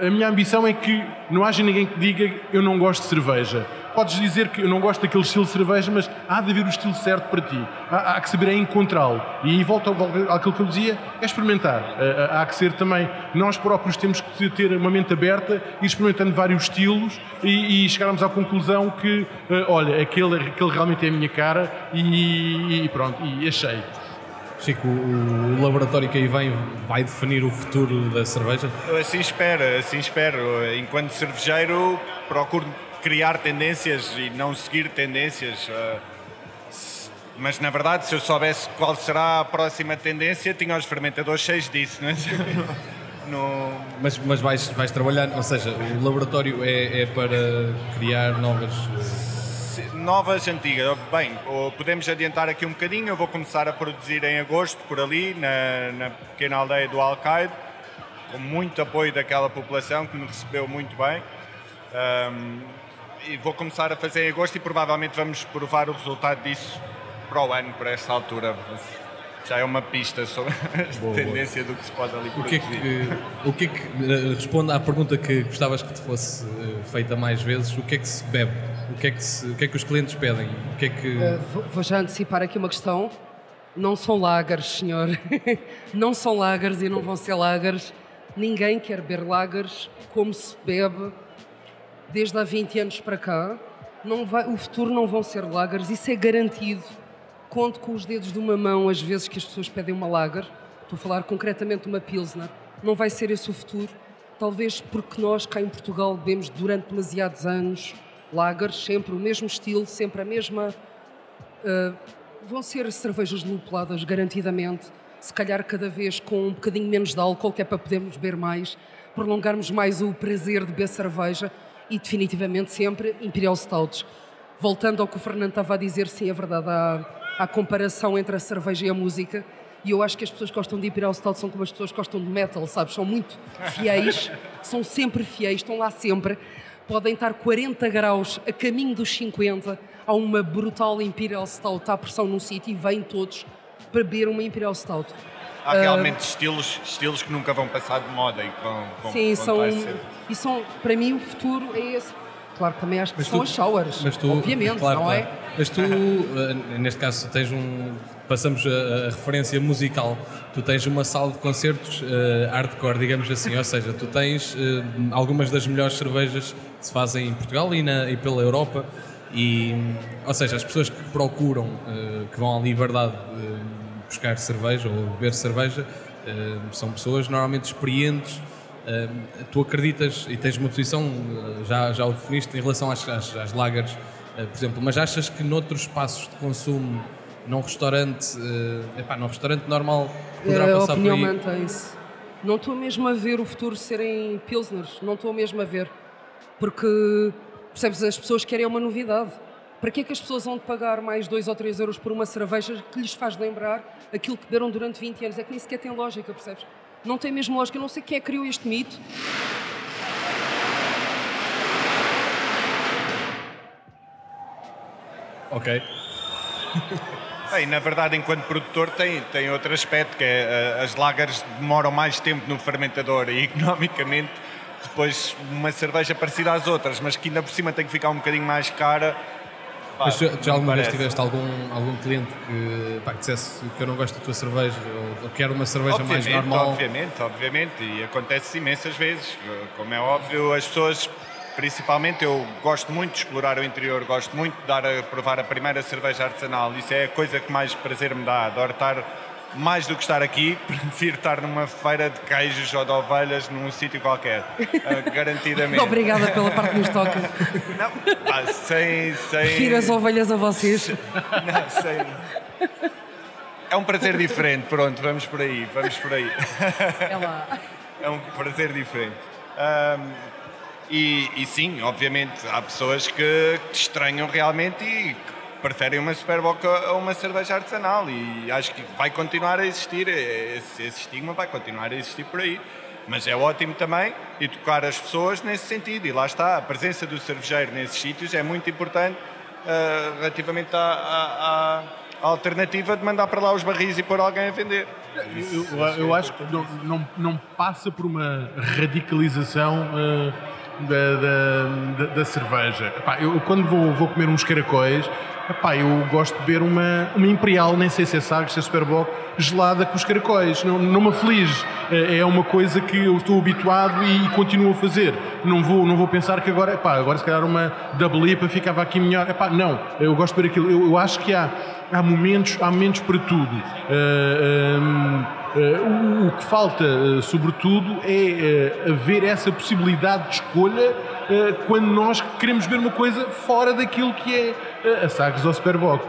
a minha ambição é que não haja ninguém que diga eu não gosto de cerveja podes dizer que eu não gosto daquele estilo de cerveja, mas há de haver o estilo certo para ti. Há, há que saber é encontrá-lo. E aí volta àquilo que eu dizia, é experimentar. Há, há que ser também, nós próprios temos que ter uma mente aberta e experimentando vários estilos e, e chegarmos à conclusão que, eh, olha, aquele, aquele realmente é a minha cara e, e pronto, e achei. Chico, o laboratório que aí vem vai definir o futuro da cerveja? Eu assim espero, assim espero. Enquanto cervejeiro, procuro criar tendências e não seguir tendências. Eh, mas na verdade, se eu soubesse qual será a próxima tendência, tinha os fermentadores cheios disso, não é? *laughs* No... Mas, mas vais, vais trabalhar, ou seja, o laboratório é, é para criar novas novas, antigas. Bem, podemos adiantar aqui um bocadinho. Eu vou começar a produzir em agosto, por ali, na, na pequena aldeia do Alcaide, com muito apoio daquela população que me recebeu muito bem. Um, e vou começar a fazer em agosto e provavelmente vamos provar o resultado disso para o ano, para esta altura. Já é uma pista sobre *laughs* a boa, tendência boa. do que se pode ali produzir. O que é que, o que, é que responde à pergunta que gostavas que te fosse eh, feita mais vezes, o que é que se bebe? O que é que, se, o que, é que os clientes pedem? O que é que... Uh, vou já antecipar aqui uma questão. Não são lagers, senhor. *laughs* não são lagers e não vão ser lagers. Ninguém quer beber lagers como se bebe desde há 20 anos para cá. Não vai, o futuro não vão ser lagers, isso é garantido. Conto com os dedos de uma mão as vezes que as pessoas pedem uma lager. Estou a falar concretamente de uma Pilsner. Não vai ser esse o futuro. Talvez porque nós cá em Portugal bebemos durante demasiados anos lagers, sempre o mesmo estilo, sempre a mesma. Uh, vão ser cervejas lupuladas, garantidamente, se calhar cada vez com um bocadinho menos de álcool, que é para podermos beber mais, prolongarmos mais o prazer de beber cerveja e definitivamente sempre Imperial Stouts. Voltando ao que o Fernando estava a dizer, sim, é verdade, há, há comparação entre a cerveja e a música. E eu acho que as pessoas que gostam de Imperial Stout são como as pessoas que gostam de metal, sabes? São muito fiéis, são sempre fiéis, estão lá sempre podem estar 40 graus a caminho dos 50, há uma brutal Imperial Stout à pressão num sítio e vêm todos para beber uma Imperial Stout. Há realmente uh, estilos, estilos que nunca vão passar de moda e que vão, vão Sim, vão são, e são, para mim o futuro é esse. Claro, também acho que mas são tu, as showers, mas tu, obviamente, claro, não é? claro. é? Mas tu, *laughs* eh, neste caso, tens um, passamos a, a, referência musical. Tu tens uma sala de concertos uh, hardcore, digamos assim, ou seja, tu tens uh, algumas das melhores cervejas que se fazem em Portugal e, na, e pela Europa. E, ou seja, as pessoas que procuram, uh, que vão à liberdade buscar cerveja ou beber cerveja, são pessoas normalmente experientes. tu acreditas e tens uma posição, já, já o definiste, em relação às, às, às lagers, por exemplo, mas achas que noutros espaços de consumo num restaurante, uh, epá, num restaurante normal, poderá a passar por aí? mantém-se. Não estou mesmo a ver o futuro serem pilsners, não estou mesmo a ver. Porque, percebes, as pessoas querem uma novidade. Para que é que as pessoas vão pagar mais 2 ou 3 euros por uma cerveja que lhes faz lembrar aquilo que beberam durante 20 anos? É que nem sequer tem lógica, percebes? Não tem mesmo lógica. Eu não sei quem é que criou este mito. Ok. *laughs* Bem, na verdade, enquanto produtor, tem, tem outro aspecto, que é eh, as lagers demoram mais tempo no fermentador e *laughs* economicamente depois uma cerveja parecida às outras, mas que ainda por cima tem que ficar um bocadinho mais cara. Pá, mas já alguma vez tiveste algum, algum cliente que, pá, que dissesse que eu não gosto da tua cerveja ou, ou quero uma cerveja obviamente, mais normal? Obviamente, obviamente, e acontece imensas vezes. Como é óbvio, as pessoas Principalmente eu gosto muito de explorar o interior, gosto muito de dar a provar a primeira cerveja artesanal. Isso é a coisa que mais prazer me dá. Adoro estar mais do que estar aqui, *laughs* prefiro estar numa feira de queijos ou de ovelhas num sítio qualquer, uh, garantidamente. Obrigada pela parte que nos toca. Não, ah, sem, sem... Prefiro as ovelhas a vocês. Não, sem... É um prazer diferente, pronto, vamos por aí, vamos por aí. É lá. *laughs* É um prazer diferente. Um, e, e, sim, obviamente, há pessoas que te estranham realmente e que preferem uma Superboc a uma cerveja artesanal e acho que vai continuar a existir, esse, esse estigma vai continuar a existir por aí. Mas é ótimo também educar as pessoas nesse sentido. E lá está, a presença do cervejeiro nesses sítios é muito importante uh, relativamente à, à, à, alternativa de mandar para lá os barris e pôr alguém a vender. Eu, eu, eu acho que não, não, não, passa por uma radicalização. Uh da, da, da, da cerveja. Epá, eu quando vou, vou comer uns caracóis, epá, eu gosto de beber uma, uma Imperial, nem sei se é Sagres, se é Superboc, gelada com os caracóis. Não, não me aflige. É, é uma coisa que eu estou habituado e continuo a fazer. Não vou, não vou pensar que agora, epá, agora se calhar uma double IPA ficava aqui melhor. Epá, não, eu gosto de beber aquilo. Eu, eu acho que há, há, momentos, há momentos para tudo. Uh, um, Uh, o, que falta, uh, sobretudo, é uh, haver essa possibilidade de escolha quando nós queremos ver uma coisa fora daquilo que é a Sagres ou Superboc.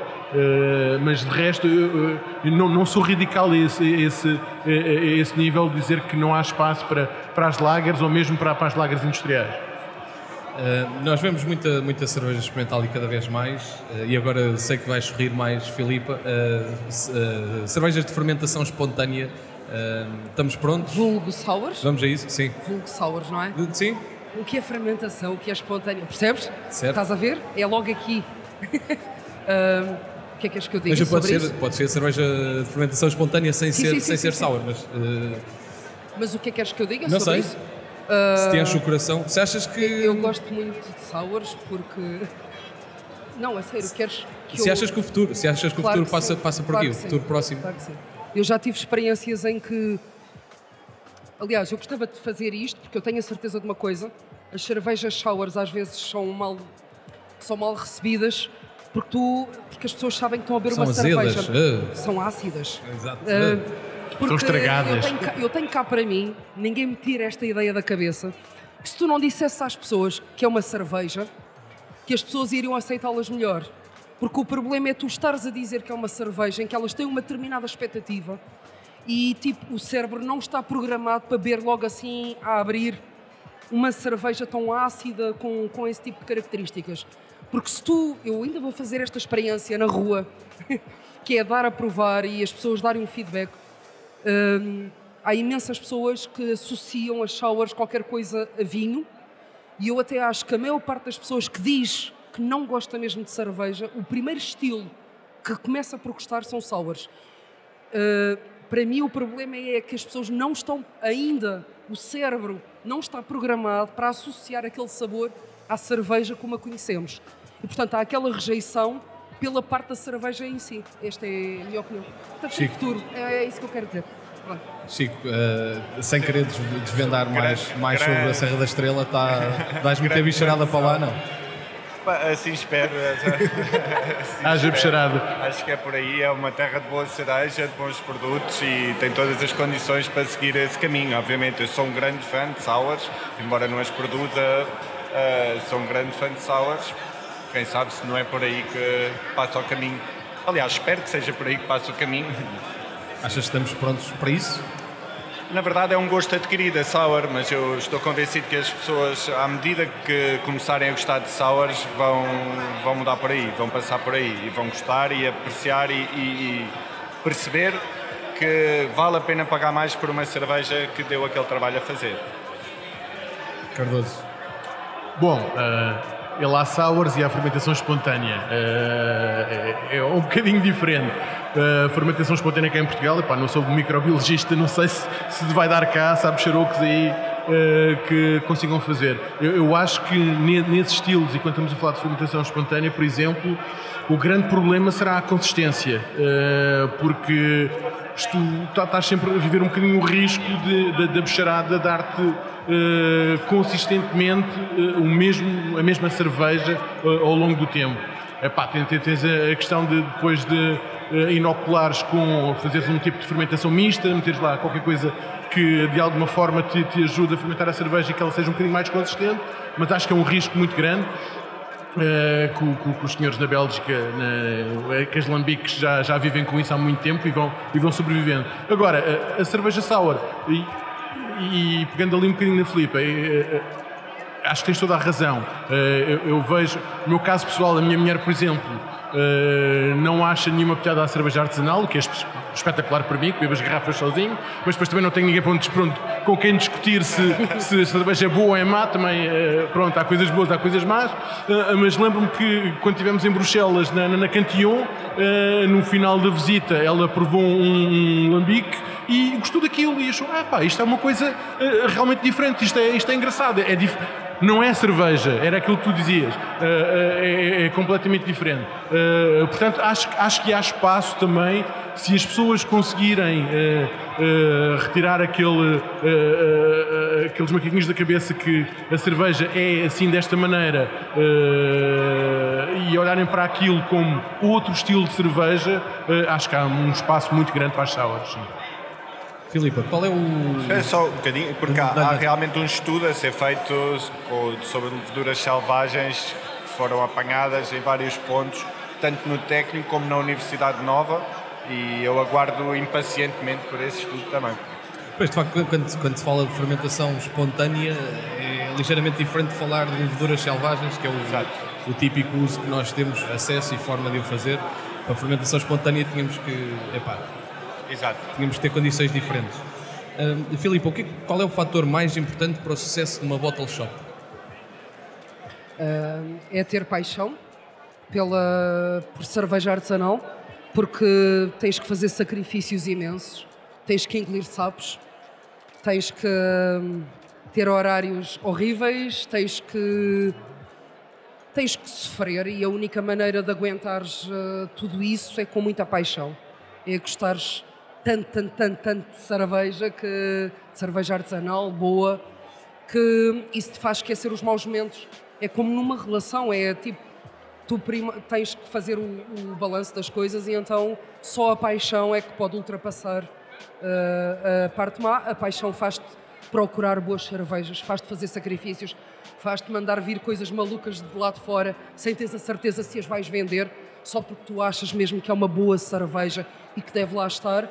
mas de resto, eu, não, não, sou radical a esse, a esse, a esse nível de dizer que não há espaço para, para as lagers ou mesmo para, para as lagers industriais. Uh, nós vemos muita, muita cerveja experimental e cada vez mais, uh, e agora sei que vais sorrir mais, Filipa. Uh, cervejas de fermentação espontânea, estamos prontos? Vulgo sours? Vamos a isso, sim. Vulgo sours, não é? Sim. O que é fermentação, o que é espontânea, percebes? Certo. Estás a ver? É logo aqui. O que é que és que eu diga mas pode ser, isso? Pode ser cerveja de fermentação espontânea sem sim, ser, sim, sem sim, ser sour, mas... Mas o que é que queres que eu diga não sobre sei. isso? Se te enche o coração. Se achas que. Eu gosto muito de sours porque. Não, a sério, queres que Se eu... achas que o futuro, se achas que Claro o futuro que passa, sim. passa por Claro aqui, o que sim. futuro próximo. Claro que sim. Eu já tive experiências em que. Aliás, eu gostava de fazer isto porque eu tenho a certeza de uma coisa: as cervejas sours às vezes são mal, são mal recebidas porque, tu, porque as pessoas sabem que estão a beber São uma cerveja. ah. São ácidas. Exato. Porque São estragadas. Eu tenho, cá, eu tenho cá para mim, ninguém me tira esta ideia da cabeça, que se tu não dissesse às pessoas que é uma cerveja, que as pessoas iriam aceitá-las melhor. Porque o problema é tu estares a dizer que é uma cerveja em que elas têm uma determinada expectativa e tipo o cérebro não está programado para beber logo assim a abrir uma cerveja tão ácida com, com esse tipo de características. Porque se tu, eu ainda vou fazer esta experiência na rua, *laughs* que é dar a provar e as pessoas darem um feedback. Hum, há imensas pessoas que associam as sours qualquer coisa a vinho e eu até acho que a maior parte das pessoas que diz que não gosta mesmo de cerveja, o primeiro estilo que começa por gostar são sours. Uh, para mim o problema é que as pessoas não estão ainda, o cérebro não está programado para associar aquele sabor à cerveja como a conhecemos. E portanto há aquela rejeição pela parte da cerveja em si. Esta é a minha opinião. Portanto, Chico. futuro, é, é isso que eu quero dizer. Pronto. Chico, eh, sem querer des- desvendar mais, mais sobre a Serra da Estrela, tá, *laughs* vais-me ter grande bicharada para lá, não? Assim espero. *laughs* assim Haja bicharada. Acho que é por aí, é uma terra de boa cereja, de bons produtos e tem todas as condições para seguir esse caminho. Obviamente, eu sou um grande fã de sours, embora não as produza, eh, sou um grande fã de sours. Quem sabe se não é por aí que passa o caminho. Aliás, espero que seja por aí que passa o caminho. Achas que estamos prontos para isso? Na verdade é um gosto adquirido, a sour, mas eu estou convencido que as pessoas, à medida que começarem a gostar de sours, vão, vão mudar por aí, vão passar por aí e vão gostar e apreciar e, e- e perceber que vale a pena pagar mais por uma cerveja que deu aquele trabalho a fazer. Cardoso. Bom, uh, ele há sours e há fermentação espontânea. Uh, é, é um bocadinho diferente. Uh, fermentação espontânea cá em Portugal, epá, não sou microbiologista, não sei se, se vai dar cá, sabe xarocos aí uh, que consigam fazer. Eu, eu acho que ne- nesses estilos, e quando estamos a falar de fermentação espontânea, por exemplo, o grande problema será a consistência, porque isto, tá- estás sempre a viver um bocadinho o risco de, da bicharada dar-te eh, consistentemente eh, o mesmo, a mesma cerveja eh, ao longo do tempo. Epá, tens, a questão de depois de inoculares com fazeres um tipo de fermentação mista, meteres lá qualquer coisa que de alguma forma te, te ajude a fermentar a cerveja e que ela seja um bocadinho mais consistente, mas acho que é um risco muito grande. Uh, que o- que os senhores da Bélgica, na, que as lambiques já, já vivem com isso há muito tempo e vão, e vão sobrevivendo. Agora, a, a cerveja sour, e, e pegando ali um bocadinho na Filipa, eh, eh, acho que tens toda a razão. Eh, eu, eu vejo, no meu caso pessoal, a minha mulher, por exemplo, eh, não acha nenhuma piada à cerveja artesanal, o que é espetacular para mim, que bebo as garrafas sozinho, mas depois também não tenho ninguém para onde, pronto, com quem discutir se, se a cerveja é boa ou é má, também, eh, pronto, há coisas boas, há coisas más, Eh, mas lembro-me que quando estivemos em Bruxelas, na, na, Cantillon, eh, no final da visita, ela provou um, um lambique e gostou daquilo e achou, ah pá, isto é uma coisa realmente diferente, isto é, isto é engraçado, é não é cerveja, era aquilo que tu dizias, uh, é, é, completamente diferente. portanto, acho, acho que há espaço também se as pessoas conseguirem uh, uh, retirar aquele, uh, aqueles macaquinhos da cabeça que a cerveja é assim desta maneira e olharem para aquilo como outro estilo de cerveja, acho que há um espaço muito grande para as sours. Filipe, qual é o. É só um bocadinho, porque há, há, realmente um estudo a ser feito sobre leveduras selvagens que foram apanhadas em vários pontos, tanto no técnico como na Universidade Nova e eu aguardo impacientemente por esse estudo também. Pois, de facto, quando, quando se fala de fermentação espontânea, é ligeiramente diferente de falar de leveduras selvagens, que é o, o, típico uso que nós temos acesso e forma de o fazer. Para a fermentação espontânea tínhamos que, epá, Exato. tínhamos que ter condições diferentes. Uh, Filipe, que, qual é o fator mais importante para o sucesso de uma bottle shop? Uh, é ter paixão pela, por cerveja artesanal porque tens que fazer sacrifícios imensos, tens que engolir sapos, tens que hum, ter horários horríveis, tens que tens que sofrer e a única maneira de aguentares uh, tudo isso é com muita paixão. É gostares tanto, tanto, tanto, tanto de cerveja, que, de cerveja artesanal, boa, que isso te faz esquecer os maus momentos. É como numa relação, é tipo, tu prima, tens que fazer o, o balanço das coisas e então só a paixão é que pode ultrapassar uh, a parte má. A paixão faz-te procurar boas cervejas, faz-te fazer sacrifícios, faz-te mandar vir coisas malucas de lá de fora sem teres a certeza se as vais vender, só porque tu achas mesmo que é uma boa cerveja e que deve lá estar.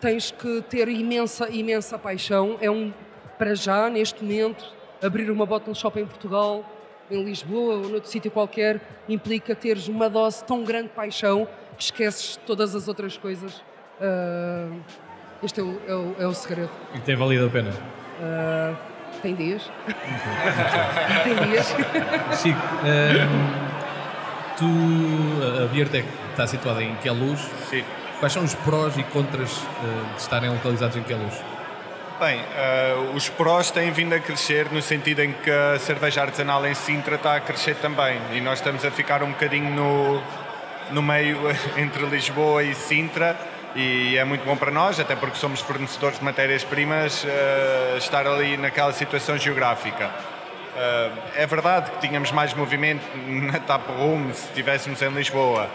Tens que ter imensa, imensa paixão. É um, para já, neste momento, abrir uma bottle shop em Portugal em Lisboa ou noutro sítio qualquer, implica teres uma dose tão grande de paixão que esqueces todas as outras coisas. Uh, este é o, é, o, é o, segredo. E tem valido a pena? Uh, tem dias. *laughs* tem dias. Chico, um, tu, a Biertec está situada em Queluz. Sim. Quais são os prós e contras uh, de estarem localizados em Queluz? Bem, uh, os prós têm vindo a crescer no sentido em que a cerveja artesanal em Sintra está a crescer também. E nós estamos a ficar um bocadinho no, no meio *laughs* entre Lisboa e Sintra. E é muito bom para nós, até porque somos fornecedores de matérias-primas, uh, estar ali naquela situação geográfica. Uh, é verdade que tínhamos mais movimento na Tap Room se estivéssemos em Lisboa,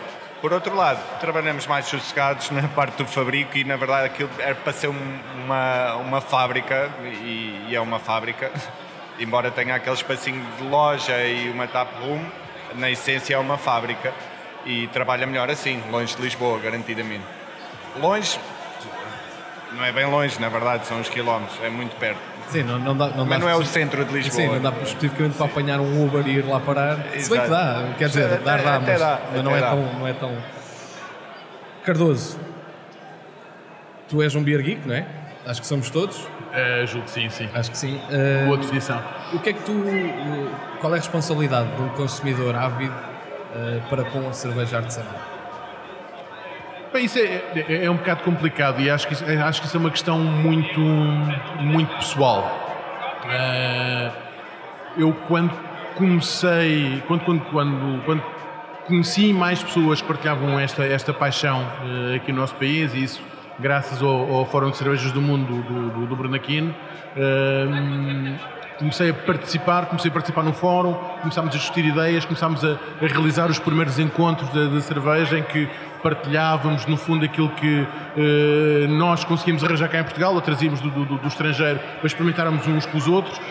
por outro lado, trabalhamos mais sossegados na parte do fabrico e, na verdade, aquilo era para ser uma, uma fábrica e, e é uma fábrica. *laughs* Embora tenha aquele espacinho de loja e uma tap room, na essência é uma fábrica e trabalha melhor assim, longe de Lisboa, garantidamente. Longe, não é bem longe, na verdade, são uns quilómetros, é muito perto. Sim, não, não dá, não Mas dá não é o centro de Lisboa. Sim, não dá especificamente para apanhar um Uber e ir lá parar. Exato. Se bem que dá, quer dizer, até, dar dá, mas, dá, mas não, é tão, não é tão. Cardoso, tu és um beer geek, não é? Acho que somos todos. Uh, julgo que sim, sim. Acho que sim. Uh, Boa definição. O que é que tu. Qual é a responsabilidade de um consumidor ávido uh, para com a cerveja artesanal? Bem, isso é, é, é, um bocado complicado e acho que, acho que isso é uma questão muito, muito pessoal. Uh, eu, quando comecei, quando, quando, quando, quando conheci mais pessoas que partilhavam esta, esta paixão uh, aqui no nosso país, e isso graças ao, ao Fórum de Cervejas do Mundo do, do, do Bernaquino, uh, comecei a participar, comecei a participar no fórum, começámos a discutir ideias, começámos a, a realizar os primeiros encontros da cerveja em que partilhávamos, no fundo, aquilo que uh, nós conseguimos arranjar cá em Portugal, ou trazíamos do, do, do, estrangeiro para experimentarmos uns com os outros.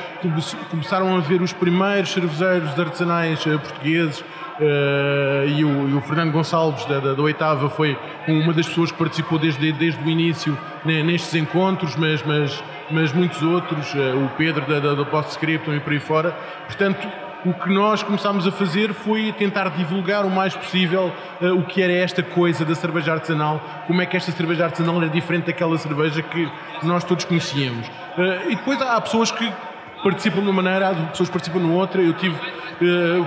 Começaram a ver os primeiros cervejeiros artesanais uh, portugueses. Uh, e, o, e, o, Fernando Gonçalves da, da, da, Oitava foi uma das pessoas que participou desde, desde o início né, nestes encontros, mas, mas, mas muitos outros, o Pedro da, da, da Postscriptum e por aí fora. Portanto, o que nós começámos a fazer foi tentar divulgar o mais possível uh, o que era esta coisa da cerveja artesanal, como é que esta cerveja artesanal era diferente daquela cerveja que nós todos conhecíamos. Uh, e depois há pessoas que participam de uma maneira, há pessoas que participam de outra. Eu tive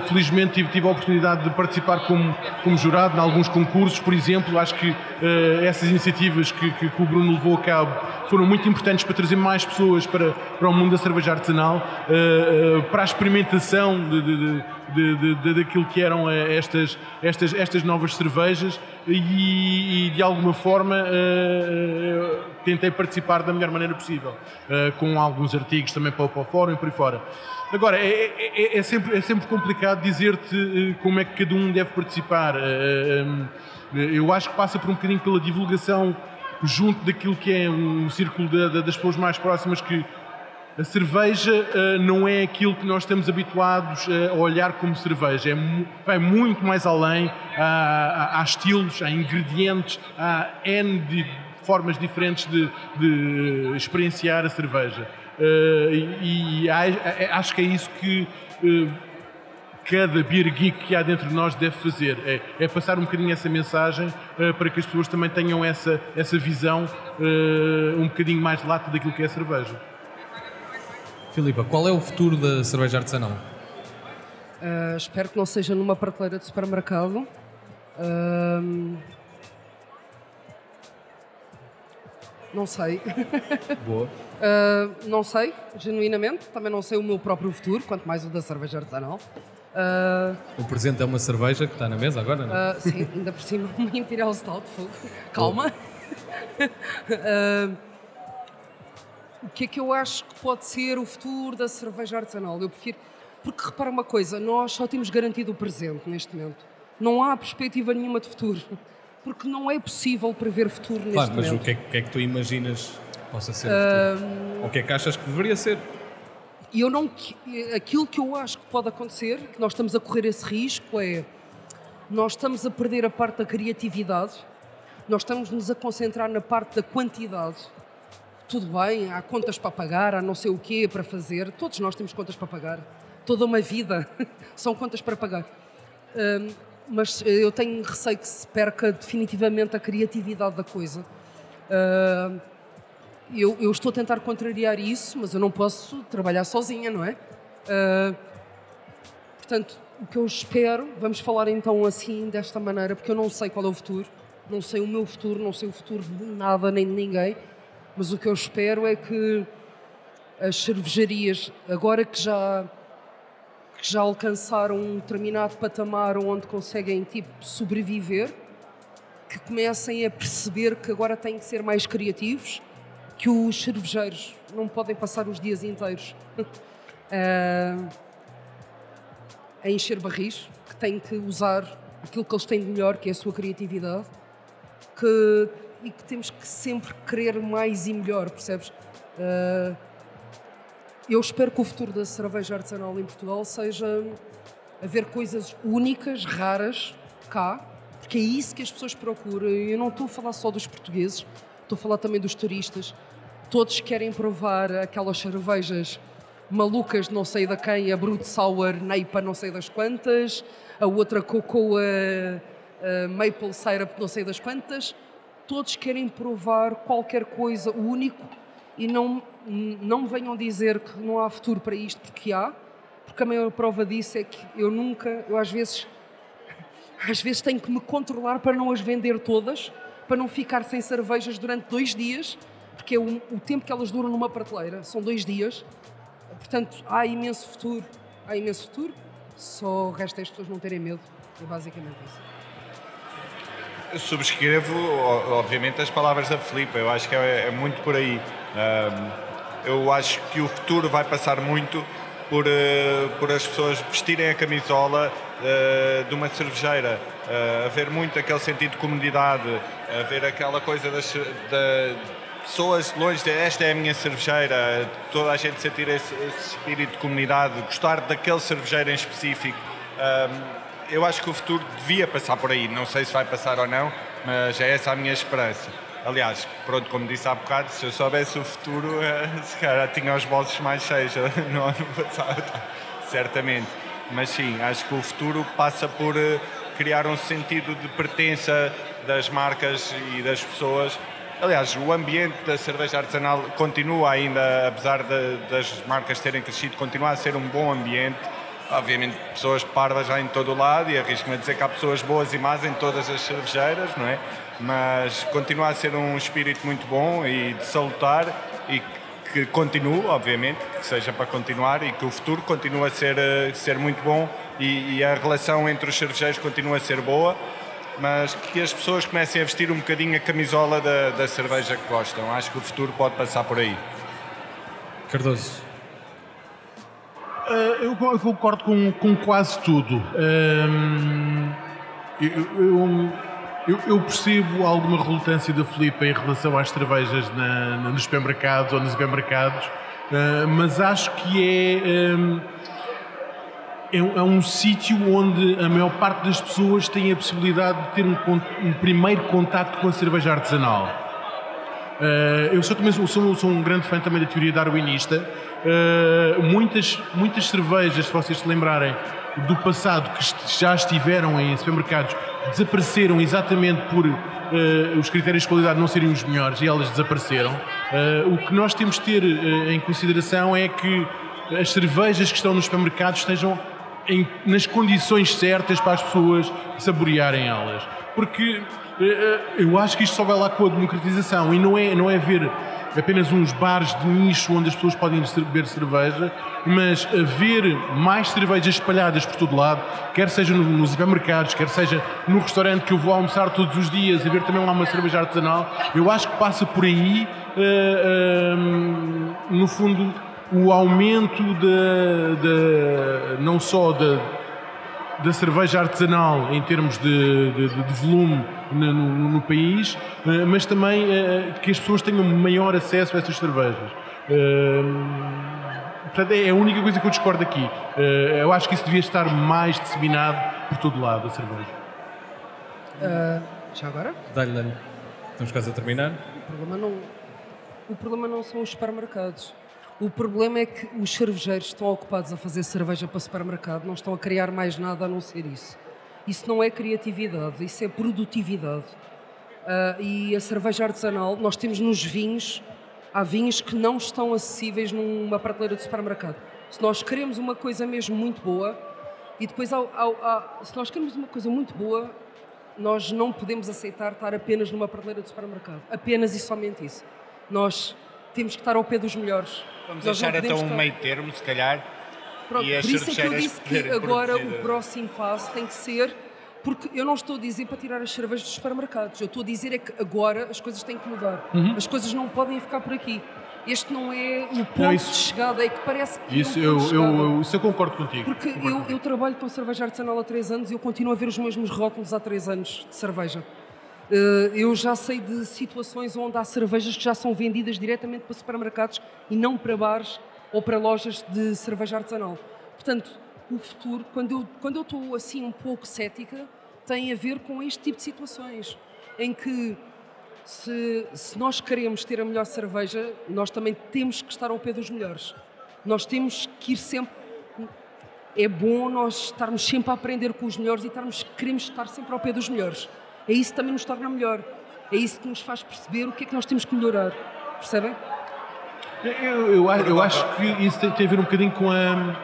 felizmente tive, tive a oportunidade de participar como, como jurado em alguns concursos, por exemplo. Acho que uh, essas iniciativas que, que, que, o Bruno levou a cabo foram muito importantes para trazer mais pessoas para, para o mundo da cerveja artesanal, uh, para a experimentação de, de, de, de, daquilo que eram estas, estas, estas novas cervejas e, e de alguma forma tentei participar da melhor maneira possível, com alguns artigos também para, para o fórum e por aí fora. Agora, é, é, é, é, sempre, é sempre complicado dizer-te eh, como é que cada um deve participar. Eh, eh, eu acho que passa por um bocadinho pela divulgação junto daquilo que é um círculo das pessoas mais próximas que a cerveja não é aquilo que nós estamos habituados a olhar como cerveja. É, vai muito mais além. Há, há, estilos, há ingredientes, há N de formas diferentes de, de experienciar a cerveja. Uh, e, e, acho que é isso que uh, cada beer geek que há dentro de nós deve fazer. É, é passar um bocadinho essa mensagem uh, para que as pessoas também tenham essa, essa visão um bocadinho mais lata daquilo que é a cerveja. Filipa, qual é o futuro da cerveja artesanal? espero que não seja numa prateleira de supermercado. Não sei. Boa. Uh, *laughs* não sei, genuinamente. Também não sei o meu próprio futuro, quanto mais o da cerveja artesanal. Uh, o presente é uma cerveja que está na mesa agora, não é? Uh, sim, ainda por cima uma Imperial Stout. Calma. *laughs* o que é que eu acho que pode ser o futuro da cerveja artesanal? Eu prefiro. Porque repara uma coisa, nós só temos garantido o presente neste momento. Não há perspectiva nenhuma de futuro porque não é possível prever futuro neste claro, mas momento. mas o que é, que é, que tu imaginas que possa ser o futuro? Um... Ou o que é que achas que deveria ser? Eu não, aquilo que eu acho que pode acontecer, que nós estamos a correr esse risco, é nós estamos a perder a parte da criatividade, nós estamos-nos a concentrar na parte da quantidade. Tudo bem, há contas para pagar, há não sei o quê para fazer, todos nós temos contas para pagar. Toda uma vida *laughs* são contas para pagar. Um, mas eh, eu tenho receio que se perca definitivamente a criatividade da coisa. Uh, eu, eu, estou a tentar contrariar isso, mas eu não posso trabalhar sozinha, não é? Uh, portanto, o que eu espero, vamos falar então assim, desta maneira, porque eu não sei qual é o futuro, não sei o meu futuro, não sei o futuro de nada nem de ninguém, mas o que eu espero é que as cervejarias, agora que já que já alcançaram um determinado patamar onde conseguem tipo sobreviver, que comecem a perceber que agora têm que ser mais criativos, que os cervejeiros não podem passar os dias inteiros a, *laughs* a encher barris, que têm que usar aquilo que eles têm de melhor, que é a sua criatividade, que, e que temos que sempre querer mais e melhor, percebes? Uh, eu espero que o futuro da cerveja artesanal em Portugal seja haver coisas únicas, raras, cá, porque é isso que as pessoas procuram. Eu não estou a falar só dos portugueses, estou a falar também dos turistas. Todos querem provar aquelas cervejas malucas, não sei da quem, a Brut Sour Neipa, não sei das quantas, a outra Cocoa a Maple Syrup, não sei das quantas. Todos querem provar qualquer coisa único e não não me venham dizer que não há futuro para isto, porque há, porque a maior prova disso é que eu nunca, eu às vezes, *laughs* às vezes tenho que me controlar para não as vender todas, para não ficar sem cervejas durante dois dias, porque é o, o tempo que elas duram numa prateleira, são dois dias. Portanto, há imenso futuro, há imenso futuro, só resta as pessoas não terem medo, é basicamente isso. Eu subscrevo, obviamente, as palavras da Filipe, eu acho que é, é muito por aí. Um, eu acho que o futuro vai passar muito por, uh, por as pessoas vestirem a camisola uh, de uma cervejeira, haver muito aquele sentido de comunidade, haver aquela coisa das da, pessoas longe de esta é a minha cervejeira, toda a gente sentir esse, esse espírito de comunidade, gostar daquele cervejeiro em específico. eu acho que o futuro devia passar por aí, não sei se vai passar ou não, mas é essa a minha esperança. Aliás, pronto, como disse há bocado, se eu soubesse o futuro, eh, *laughs* se calhar tinha os bolsos mais cheios *laughs* no ano passado, certamente. Mas sim, acho que o futuro passa por eh, criar um sentido de pertença das marcas e das pessoas. Aliás, o ambiente da cerveja artesanal continua ainda, apesar de, das marcas terem crescido, continua a ser um bom ambiente. obviamente pessoas parvas já em todo o lado e arrisco-me a dizer que há pessoas boas e más em todas as cervejeiras, não é? Mas continua a ser um espírito muito bom e de salutar e que continue, obviamente, que seja para continuar e que o futuro continue a ser, a ser muito bom e, e a relação entre os cervejeiros continua a ser boa mas que as pessoas comecem a vestir um bocadinho a camisola da, da cerveja que gostam. Acho que o futuro pode passar por aí. Cardoso. Uh, eu, eu, concordo com, com quase tudo. Uh, eu, eu, eu, percebo alguma relutância da Filipe em relação às cervejas na, na, nos supermercados ou nos supermercados, uh, mas acho que é é, é um sítio onde a maior parte das pessoas tem a possibilidade de ter um, um primeiro contacto com a cerveja artesanal. Uh, eu sou, também sou, sou, um grande fã também da teoria darwinista. Uh, muitas, muitas cervejas, se vocês se lembrarem do passado, que já estiveram em supermercados, desapareceram exatamente por uh, os critérios de qualidade não serem os melhores e elas desapareceram. o que nós temos de ter em consideração é que as cervejas que estão nos supermercados estejam em, nas condições certas para as pessoas saborearem elas. Porque eu acho que isto só vai lá com a democratização e não é, não é ver apenas uns bares de nicho onde as pessoas podem beber cerveja, mas haver mais cervejas espalhadas por todo lado, quer seja nos supermercados, quer seja no restaurante que eu vou almoçar todos os dias, haver também lá uma cerveja artesanal, eu acho que passa por aí, uh, uh, no fundo, o aumento de, de não só da, da cerveja artesanal em termos de, de, de volume no, no, no, país, eh, mas também eh, que as pessoas tenham maior acesso a essas cervejas. Eh, portanto, é a única coisa que eu discordo aqui. Eu acho que isso devia estar mais disseminado por todo lado, a cerveja. Uh, já agora? Dá-lhe, dá-lhe. Estamos quase a terminar. O problema não, o problema não são os supermercados. O problema é que os cervejeiros estão ocupados a fazer cerveja para supermercado, não estão a criar mais nada a não ser isso. Isso não é criatividade, isso é produtividade. Uh, e a cerveja artesanal, nós temos nos vinhos, há vinhos que não estão acessíveis numa prateleira de supermercado. Se nós queremos uma coisa mesmo muito boa, e depois, ao, ao, ao, se nós queremos uma coisa muito boa, nós não podemos aceitar estar apenas numa prateleira de supermercado. Apenas e somente isso. Nós temos que estar ao pé dos melhores. Vamos Nós achar até um estar... meio termo, se calhar. Pronto, e por isso é que eu disse que agora produzir... o próximo passo tem que ser. Porque eu não estou a dizer para tirar as cervejas dos supermercados. Eu estou a dizer é que agora as coisas têm que mudar. Uhum. As coisas não podem ficar por aqui. Este não é o ponto não, isso, de chegada, é que parece que. Isso, eu, eu, eu, isso eu concordo contigo. Porque concordo eu, eu trabalho com cerveja artesanal há 3 anos e eu continuo a ver os mesmos rótulos há 3 anos de cerveja. Eh, eu já sei de situações onde há cervejas que já são vendidas diretamente para supermercados e não para bares ou para lojas de cerveja artesanal. Portanto, o futuro, quando eu, quando eu estou assim um pouco cética, tem a ver com este tipo de situações, em que se, se nós queremos ter a melhor cerveja, nós também temos que estar ao pé dos melhores. Nós temos que ir sempre. É bom nós estarmos sempre a aprender com os melhores e estarmos, queremos estar sempre ao pé dos melhores é isso que também nos torna melhor. É isso que nos faz perceber o que é que nós temos que melhorar. Percebem? Eu, eu, eu acho que isso tem, tem, a ver um bocadinho com a,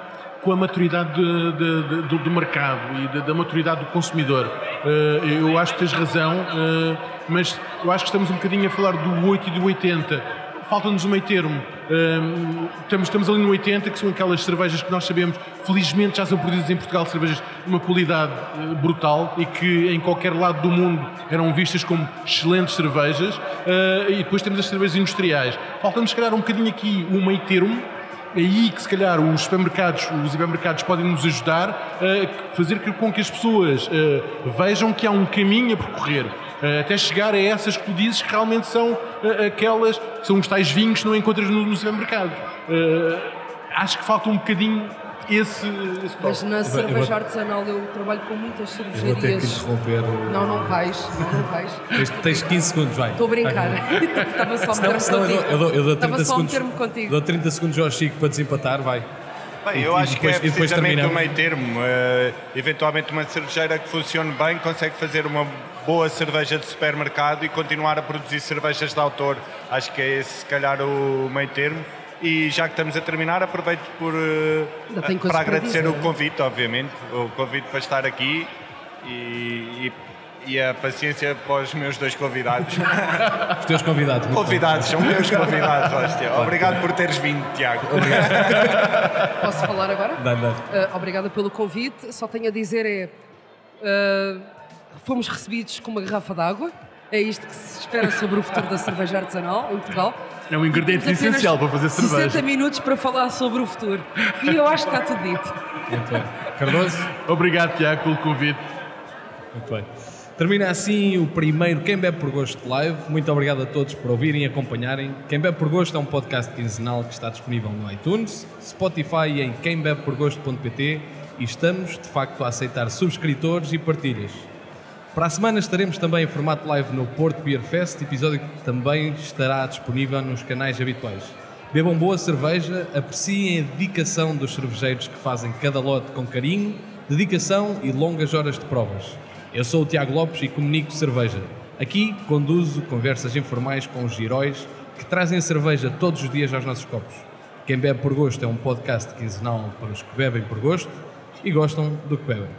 com a maturidade de, de, de, do, do, mercado e da maturidade do consumidor. Uh, eu acho que tens razão, uh, mas eu acho que estamos um bocadinho a falar do 8 e do 80 falta-nos um meio termo. Um, estamos, estamos ali no 80, que são aquelas cervejas que nós sabemos, felizmente já são produzidas em Portugal, cervejas de uma qualidade uh, brutal e que em qualquer lado do mundo eram vistas como excelentes cervejas. Uh, e depois temos as cervejas industriais. Falta-nos, se calhar, um bocadinho aqui um meio termo aí que se calhar os supermercados, os hipermercados podem nos ajudar a fazer com que as pessoas vejam que há um caminho a percorrer. Uh, até chegar a essas que tu dizes que realmente são uh, aquelas, são os tais vinhos que não encontras no, no supermercado. acho que falta um bocadinho esse, esse Mas na cerveja artesanal eu trabalho com muitas cervejarias. vou ter que interromper. Não, não vais. Não, não vais. tens, tens 15 segundos, vai. Estou a brincar. *laughs* Estava só a meter-me contigo. Eu dou, eu dou 30 segundos, contigo. Dou 30 segundos ao Chico para desempatar, vai. Bem, eu e, acho depois, que é precisamente o meio termo. Uh, eventualmente uma cervejeira que funcione bem consegue fazer uma boa cerveja de supermercado e continuar a produzir cervejas de autor. Acho que é esse, se calhar, o meio termo E já que estamos a terminar, aproveito por, uh, coisas para para agradecer dizer. o convite, obviamente, o convite para estar aqui e, e, e a paciência para os meus dois convidados. *laughs* Os teus convidados. convidados, são meus convidados, hóstia. Obrigado por teres vindo, Tiago. *laughs* Posso falar agora? Dá, dá. Uh, obrigada pelo convite. Só tenho a dizer é. uh, fomos recebidos com uma garrafa de água. É isto que se espera sobre o futuro da cerveja artesanal em Portugal. É um ingrediente essencial para fazer 60 cerveja. minutos para falar sobre o futuro. E eu acho que está tudo dito. Muito bem. Cardoso? Obrigado, Tiago, pelo convite. Muito bem. Termina assim o primeiro Quem Bebe por Gosto Live. Muito obrigado a todos por ouvirem e acompanharem. Quem Bebe por Gosto é um podcast quinzenal que está disponível no iTunes, Spotify e em quembebeporgosto.pt e estamos, de facto, a aceitar subscritores e partilhas. Para a semana estaremos também em formato live no Porto Beer Fest, episódio que também estará disponível nos canais habituais. Bebam boa cerveja, apreciem a dedicação dos cervejeiros que fazem cada lote com carinho, dedicação e longas horas de provas. Eu sou o Tiago Lopes e comunico cerveja. Aqui conduzo conversas informais com os heróis que trazem cerveja todos os dias aos nossos copos. Quem Bebe por Gosto é um podcast quinzenal para os que bebem por gosto e gostam do que bebem.